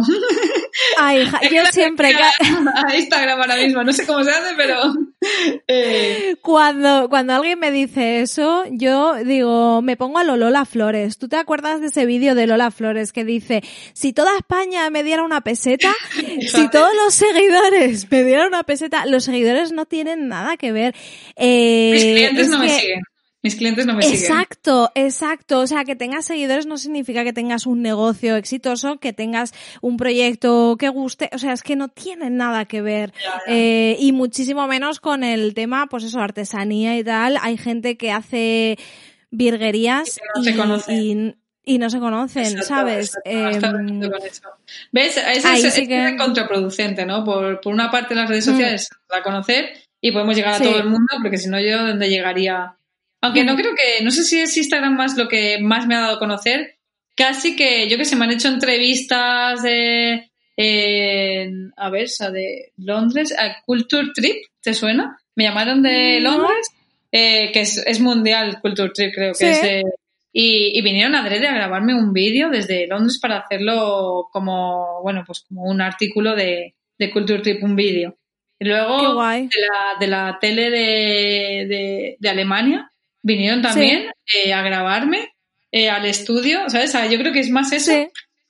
Ay, hija, yo siempre, a Instagram ahora mismo, no sé cómo se hace, pero eh, cuando, cuando alguien me dice eso, yo digo, me pongo a lo Lola Flores. ¿Tú te acuerdas de ese vídeo de Lola Flores que dice, si toda España me diera una peseta, si todos los seguidores me dieran una peseta, los seguidores no tienen nada que ver. Eh, mis clientes es no me siguen. Mis clientes no me siguen. Exacto, exacto. O sea, que tengas seguidores no significa que tengas un negocio exitoso, que tengas un proyecto que guste. O sea, es que no tienen nada que ver. Eh, y muchísimo menos con el tema, pues eso, artesanía y tal. Hay gente que hace virguerías Y no se conocen. y- y no se conocen, Exacto, ¿sabes? exacto, eso. ¿Ves? Eso es, sí que- contraproducente, ¿no? Por, por una parte las redes Mm. sociales da a conocer y podemos llegar a todo el mundo, porque si no yo, ¿dónde llegaría? Aunque no Mm. creo que, no sé si es Instagram más lo que más me ha dado a conocer, casi que, yo que sé, me han hecho entrevistas de, en- a ver, esa de Londres, a Culture Trip, ¿te suena? Me llamaron de No. Londres, eh, que es, es mundial Culture Trip, creo que Sí. es de- y, y vinieron a Adrede a grabarme un vídeo desde Londres para hacerlo como, bueno, pues como un artículo de, de Culture Trip, un vídeo. Luego de la, de la tele de, de, de Alemania vinieron también eh, a grabarme eh, al estudio, ¿sabes? O sea, yo creo que es más eso Sí.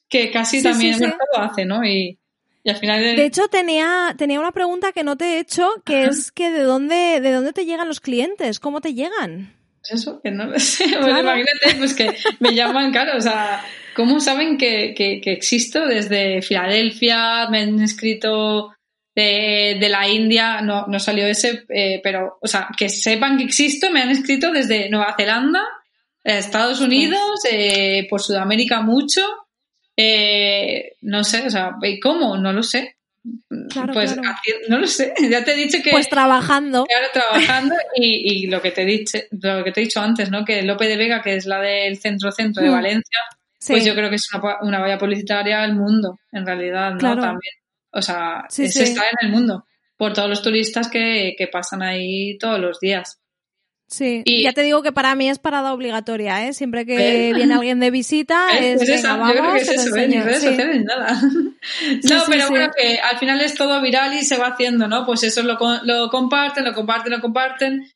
que casi Sí, también bueno, todo hace, ¿no? Y, Y al final... De hecho, tenía, tenía una pregunta que no te he hecho, que es que de dónde, de dónde te llegan los clientes, cómo te llegan. Eso, que no lo sé. Pues imagínate, pues que me llaman, claro, o sea, ¿cómo saben que, que, que existo desde Filadelfia? Me han escrito de, de la India, no, no salió ese, eh, pero, o sea, que sepan que existo, me han escrito desde Nueva Zelanda, Estados Unidos, eh, por Sudamérica mucho, eh, no sé, o sea, ¿cómo? No lo sé. pues no lo sé, ya te he dicho que... Pues trabajando. Claro, trabajando y, y, lo, que te he dicho, lo que te he dicho antes, ¿no? Que Lope de Vega, que es la del centro-centro de mm. Valencia, pues yo creo que es una, una valla publicitaria al mundo, en realidad, ¿no? También. O sea, eso está en el mundo, por todos los turistas que, que pasan ahí todos los días. Sí, y ya te digo que para mí es parada obligatoria, ¿eh? Siempre que viene alguien de visita, es, pues vamos, yo creo que es eso, ¿eh? sociales, nada. no, pero bueno, que al final es todo viral y se va haciendo, ¿no? Pues eso lo, lo comparten, lo comparten, lo comparten.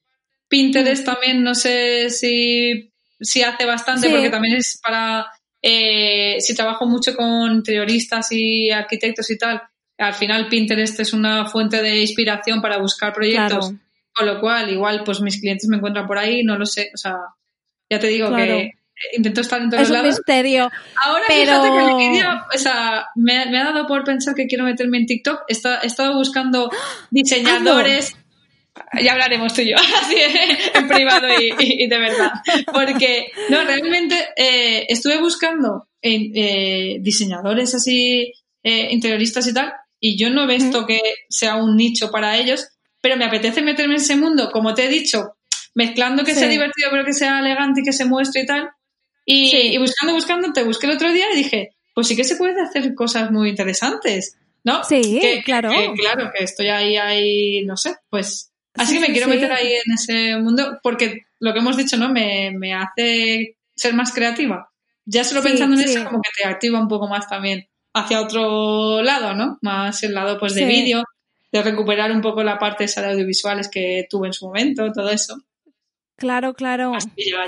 Pinterest mm. también, no sé si, si hace bastante, porque también es para... Eh, si trabajo mucho con interioristas y arquitectos y tal, al final Pinterest es una fuente de inspiración para buscar proyectos. Con lo cual, igual, pues mis clientes me encuentran por ahí, no lo sé. O sea, ya te digo que intento estar en todos es lados. Es un misterio. Ahora pero... fíjate que o sea, me, ha dado por pensar que quiero meterme en TikTok. He, estado buscando diseñadores. Ya hablaremos tú y yo, así en privado y, de verdad. Porque, no, realmente eh, estuve buscando en, eh, diseñadores así, eh, interioristas y tal, y yo no he visto que sea un nicho para ellos, pero me apetece meterme en ese mundo, como te he dicho, mezclando que sea divertido, pero que sea elegante y que se muestre y tal. Y, buscando, buscando, te busqué el otro día y dije, pues sí que se puede hacer cosas muy interesantes, ¿no? Sí, claro. claro, que estoy ahí, ahí, no sé, pues... Así que me quiero meter ahí en ese mundo porque lo que hemos dicho, ¿no? Me, me hace ser más creativa. Ya solo pensando en eso como que te activa un poco más también hacia otro lado, ¿no? Más el lado pues de vídeo, de recuperar un poco la parte esa de audiovisuales que tuve en su momento, todo eso. Claro, claro.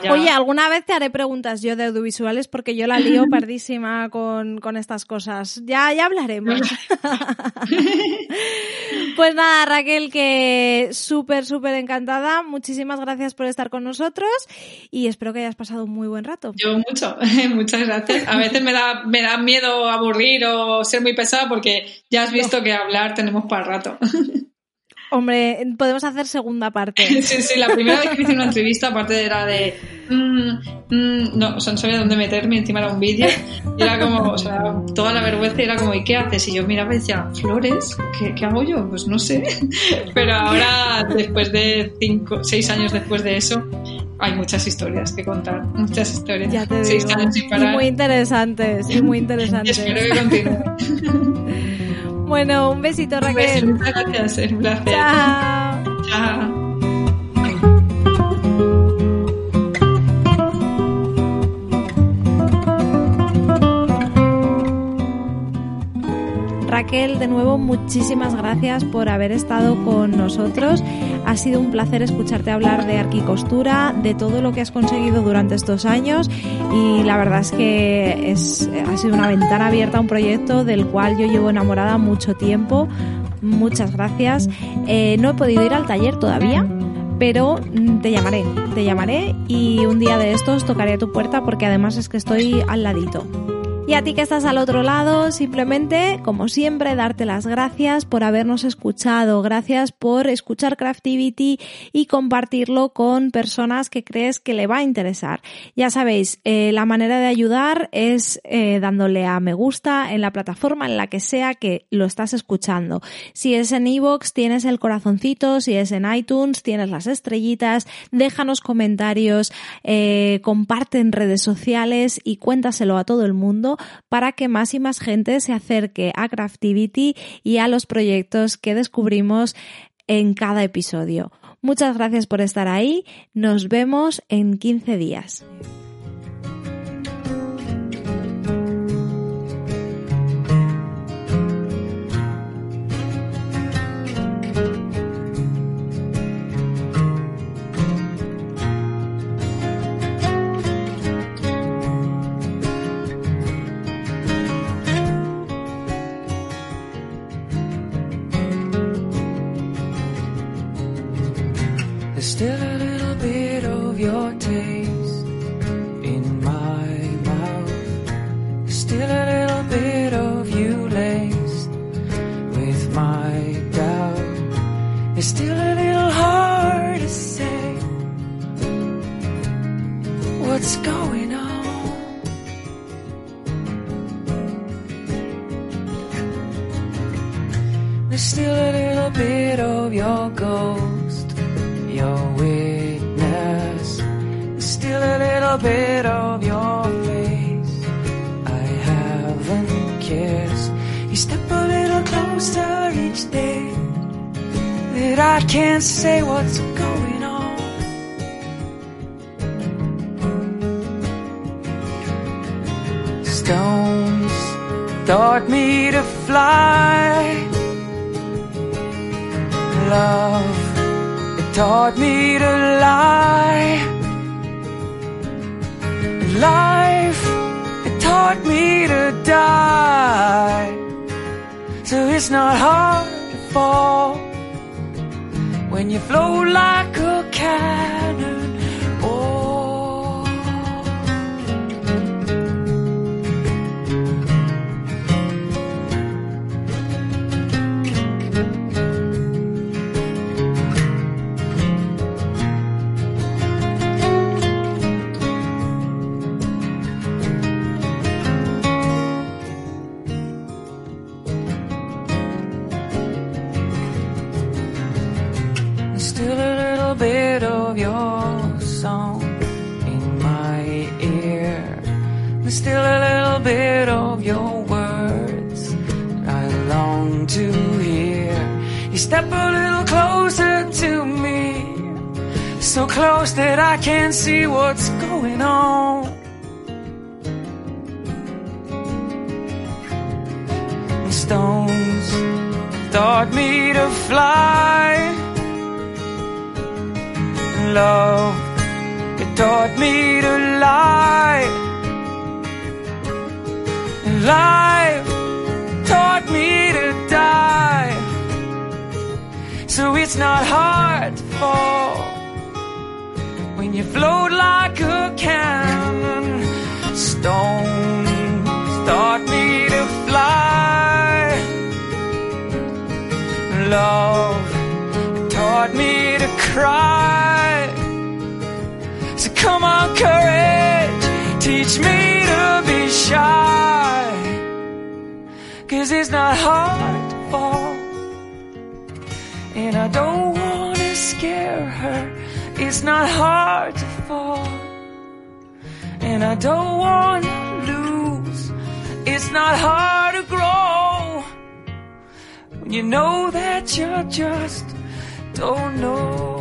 Oye, alguna vez te haré preguntas yo de audiovisuales porque yo la lío perdísima con, con estas cosas. Ya, ya hablaremos. pues nada, Raquel, que súper, súper encantada. Muchísimas gracias por estar con nosotros y espero que hayas pasado un muy buen rato. Yo mucho, muchas gracias. A veces me da, me da miedo aburrir o ser muy pesada porque ya has visto que hablar tenemos para rato. Hombre, podemos hacer segunda parte. sí, sí, la primera vez que hice una entrevista, aparte era de. Mm, mm", no, o sea, no sabía dónde meterme, encima era un vídeo. Era como, o sea, toda la vergüenza era como, ¿y qué haces? Y yo miraba y decía, ¿flores? ¿Qué, qué hago yo? Pues no sé. Pero ahora, después de cinco, seis años después de eso, hay muchas historias que contar, muchas historias. Ya te digo. Y muy interesantes, y muy interesantes. Y espero que continúe. Bueno, un besito, Raquel. Un un placer. Chao. Chao. Raquel, de nuevo, muchísimas gracias por haber estado con nosotros. Ha sido un placer escucharte hablar de arquicostura, de todo lo que has conseguido durante estos años y la verdad es que ha sido una ventana abierta a un proyecto del cual yo llevo enamorada mucho tiempo. Muchas gracias. Eh, no he podido ir al taller todavía, pero te llamaré, te llamaré y un día de estos tocaré a tu puerta porque además es que estoy al ladito. Y a ti que estás al otro lado, simplemente, como siempre, darte las gracias por habernos escuchado, gracias por escuchar Craftivity y compartirlo con personas que crees que le va a interesar. Ya sabéis, eh, la manera de ayudar es eh, dándole a me gusta en la plataforma en la que sea que lo estás escuchando. Si es en iVoox, tienes el corazoncito, si es en iTunes, tienes las estrellitas, déjanos comentarios, eh, comparte en redes sociales y cuéntaselo a todo el mundo para que más y más gente se acerque a Craftivity y a los proyectos que descubrimos en cada episodio. Muchas gracias por estar ahí. Nos vemos en 15 días. Your taste in my mouth. Still a little bit of you laced with my doubt. It's still a little hard to say what's going on. There's still of your face. I haven't kissed. You step a little closer each day. That I can't say what's going on. Stones taught me to fly love. It taught me to lie. Life, it taught me to die. So it's not hard to fall when you flow like a cannon. what you float like a cannon. Stones taught me to fly. Love taught me to cry. So come on, courage, teach me to be shy. Cause it's not hard to fall. And I don't wanna scare her. It's not hard to fall. And I don't wanna lose. It's not hard to grow. When you know that you just don't know.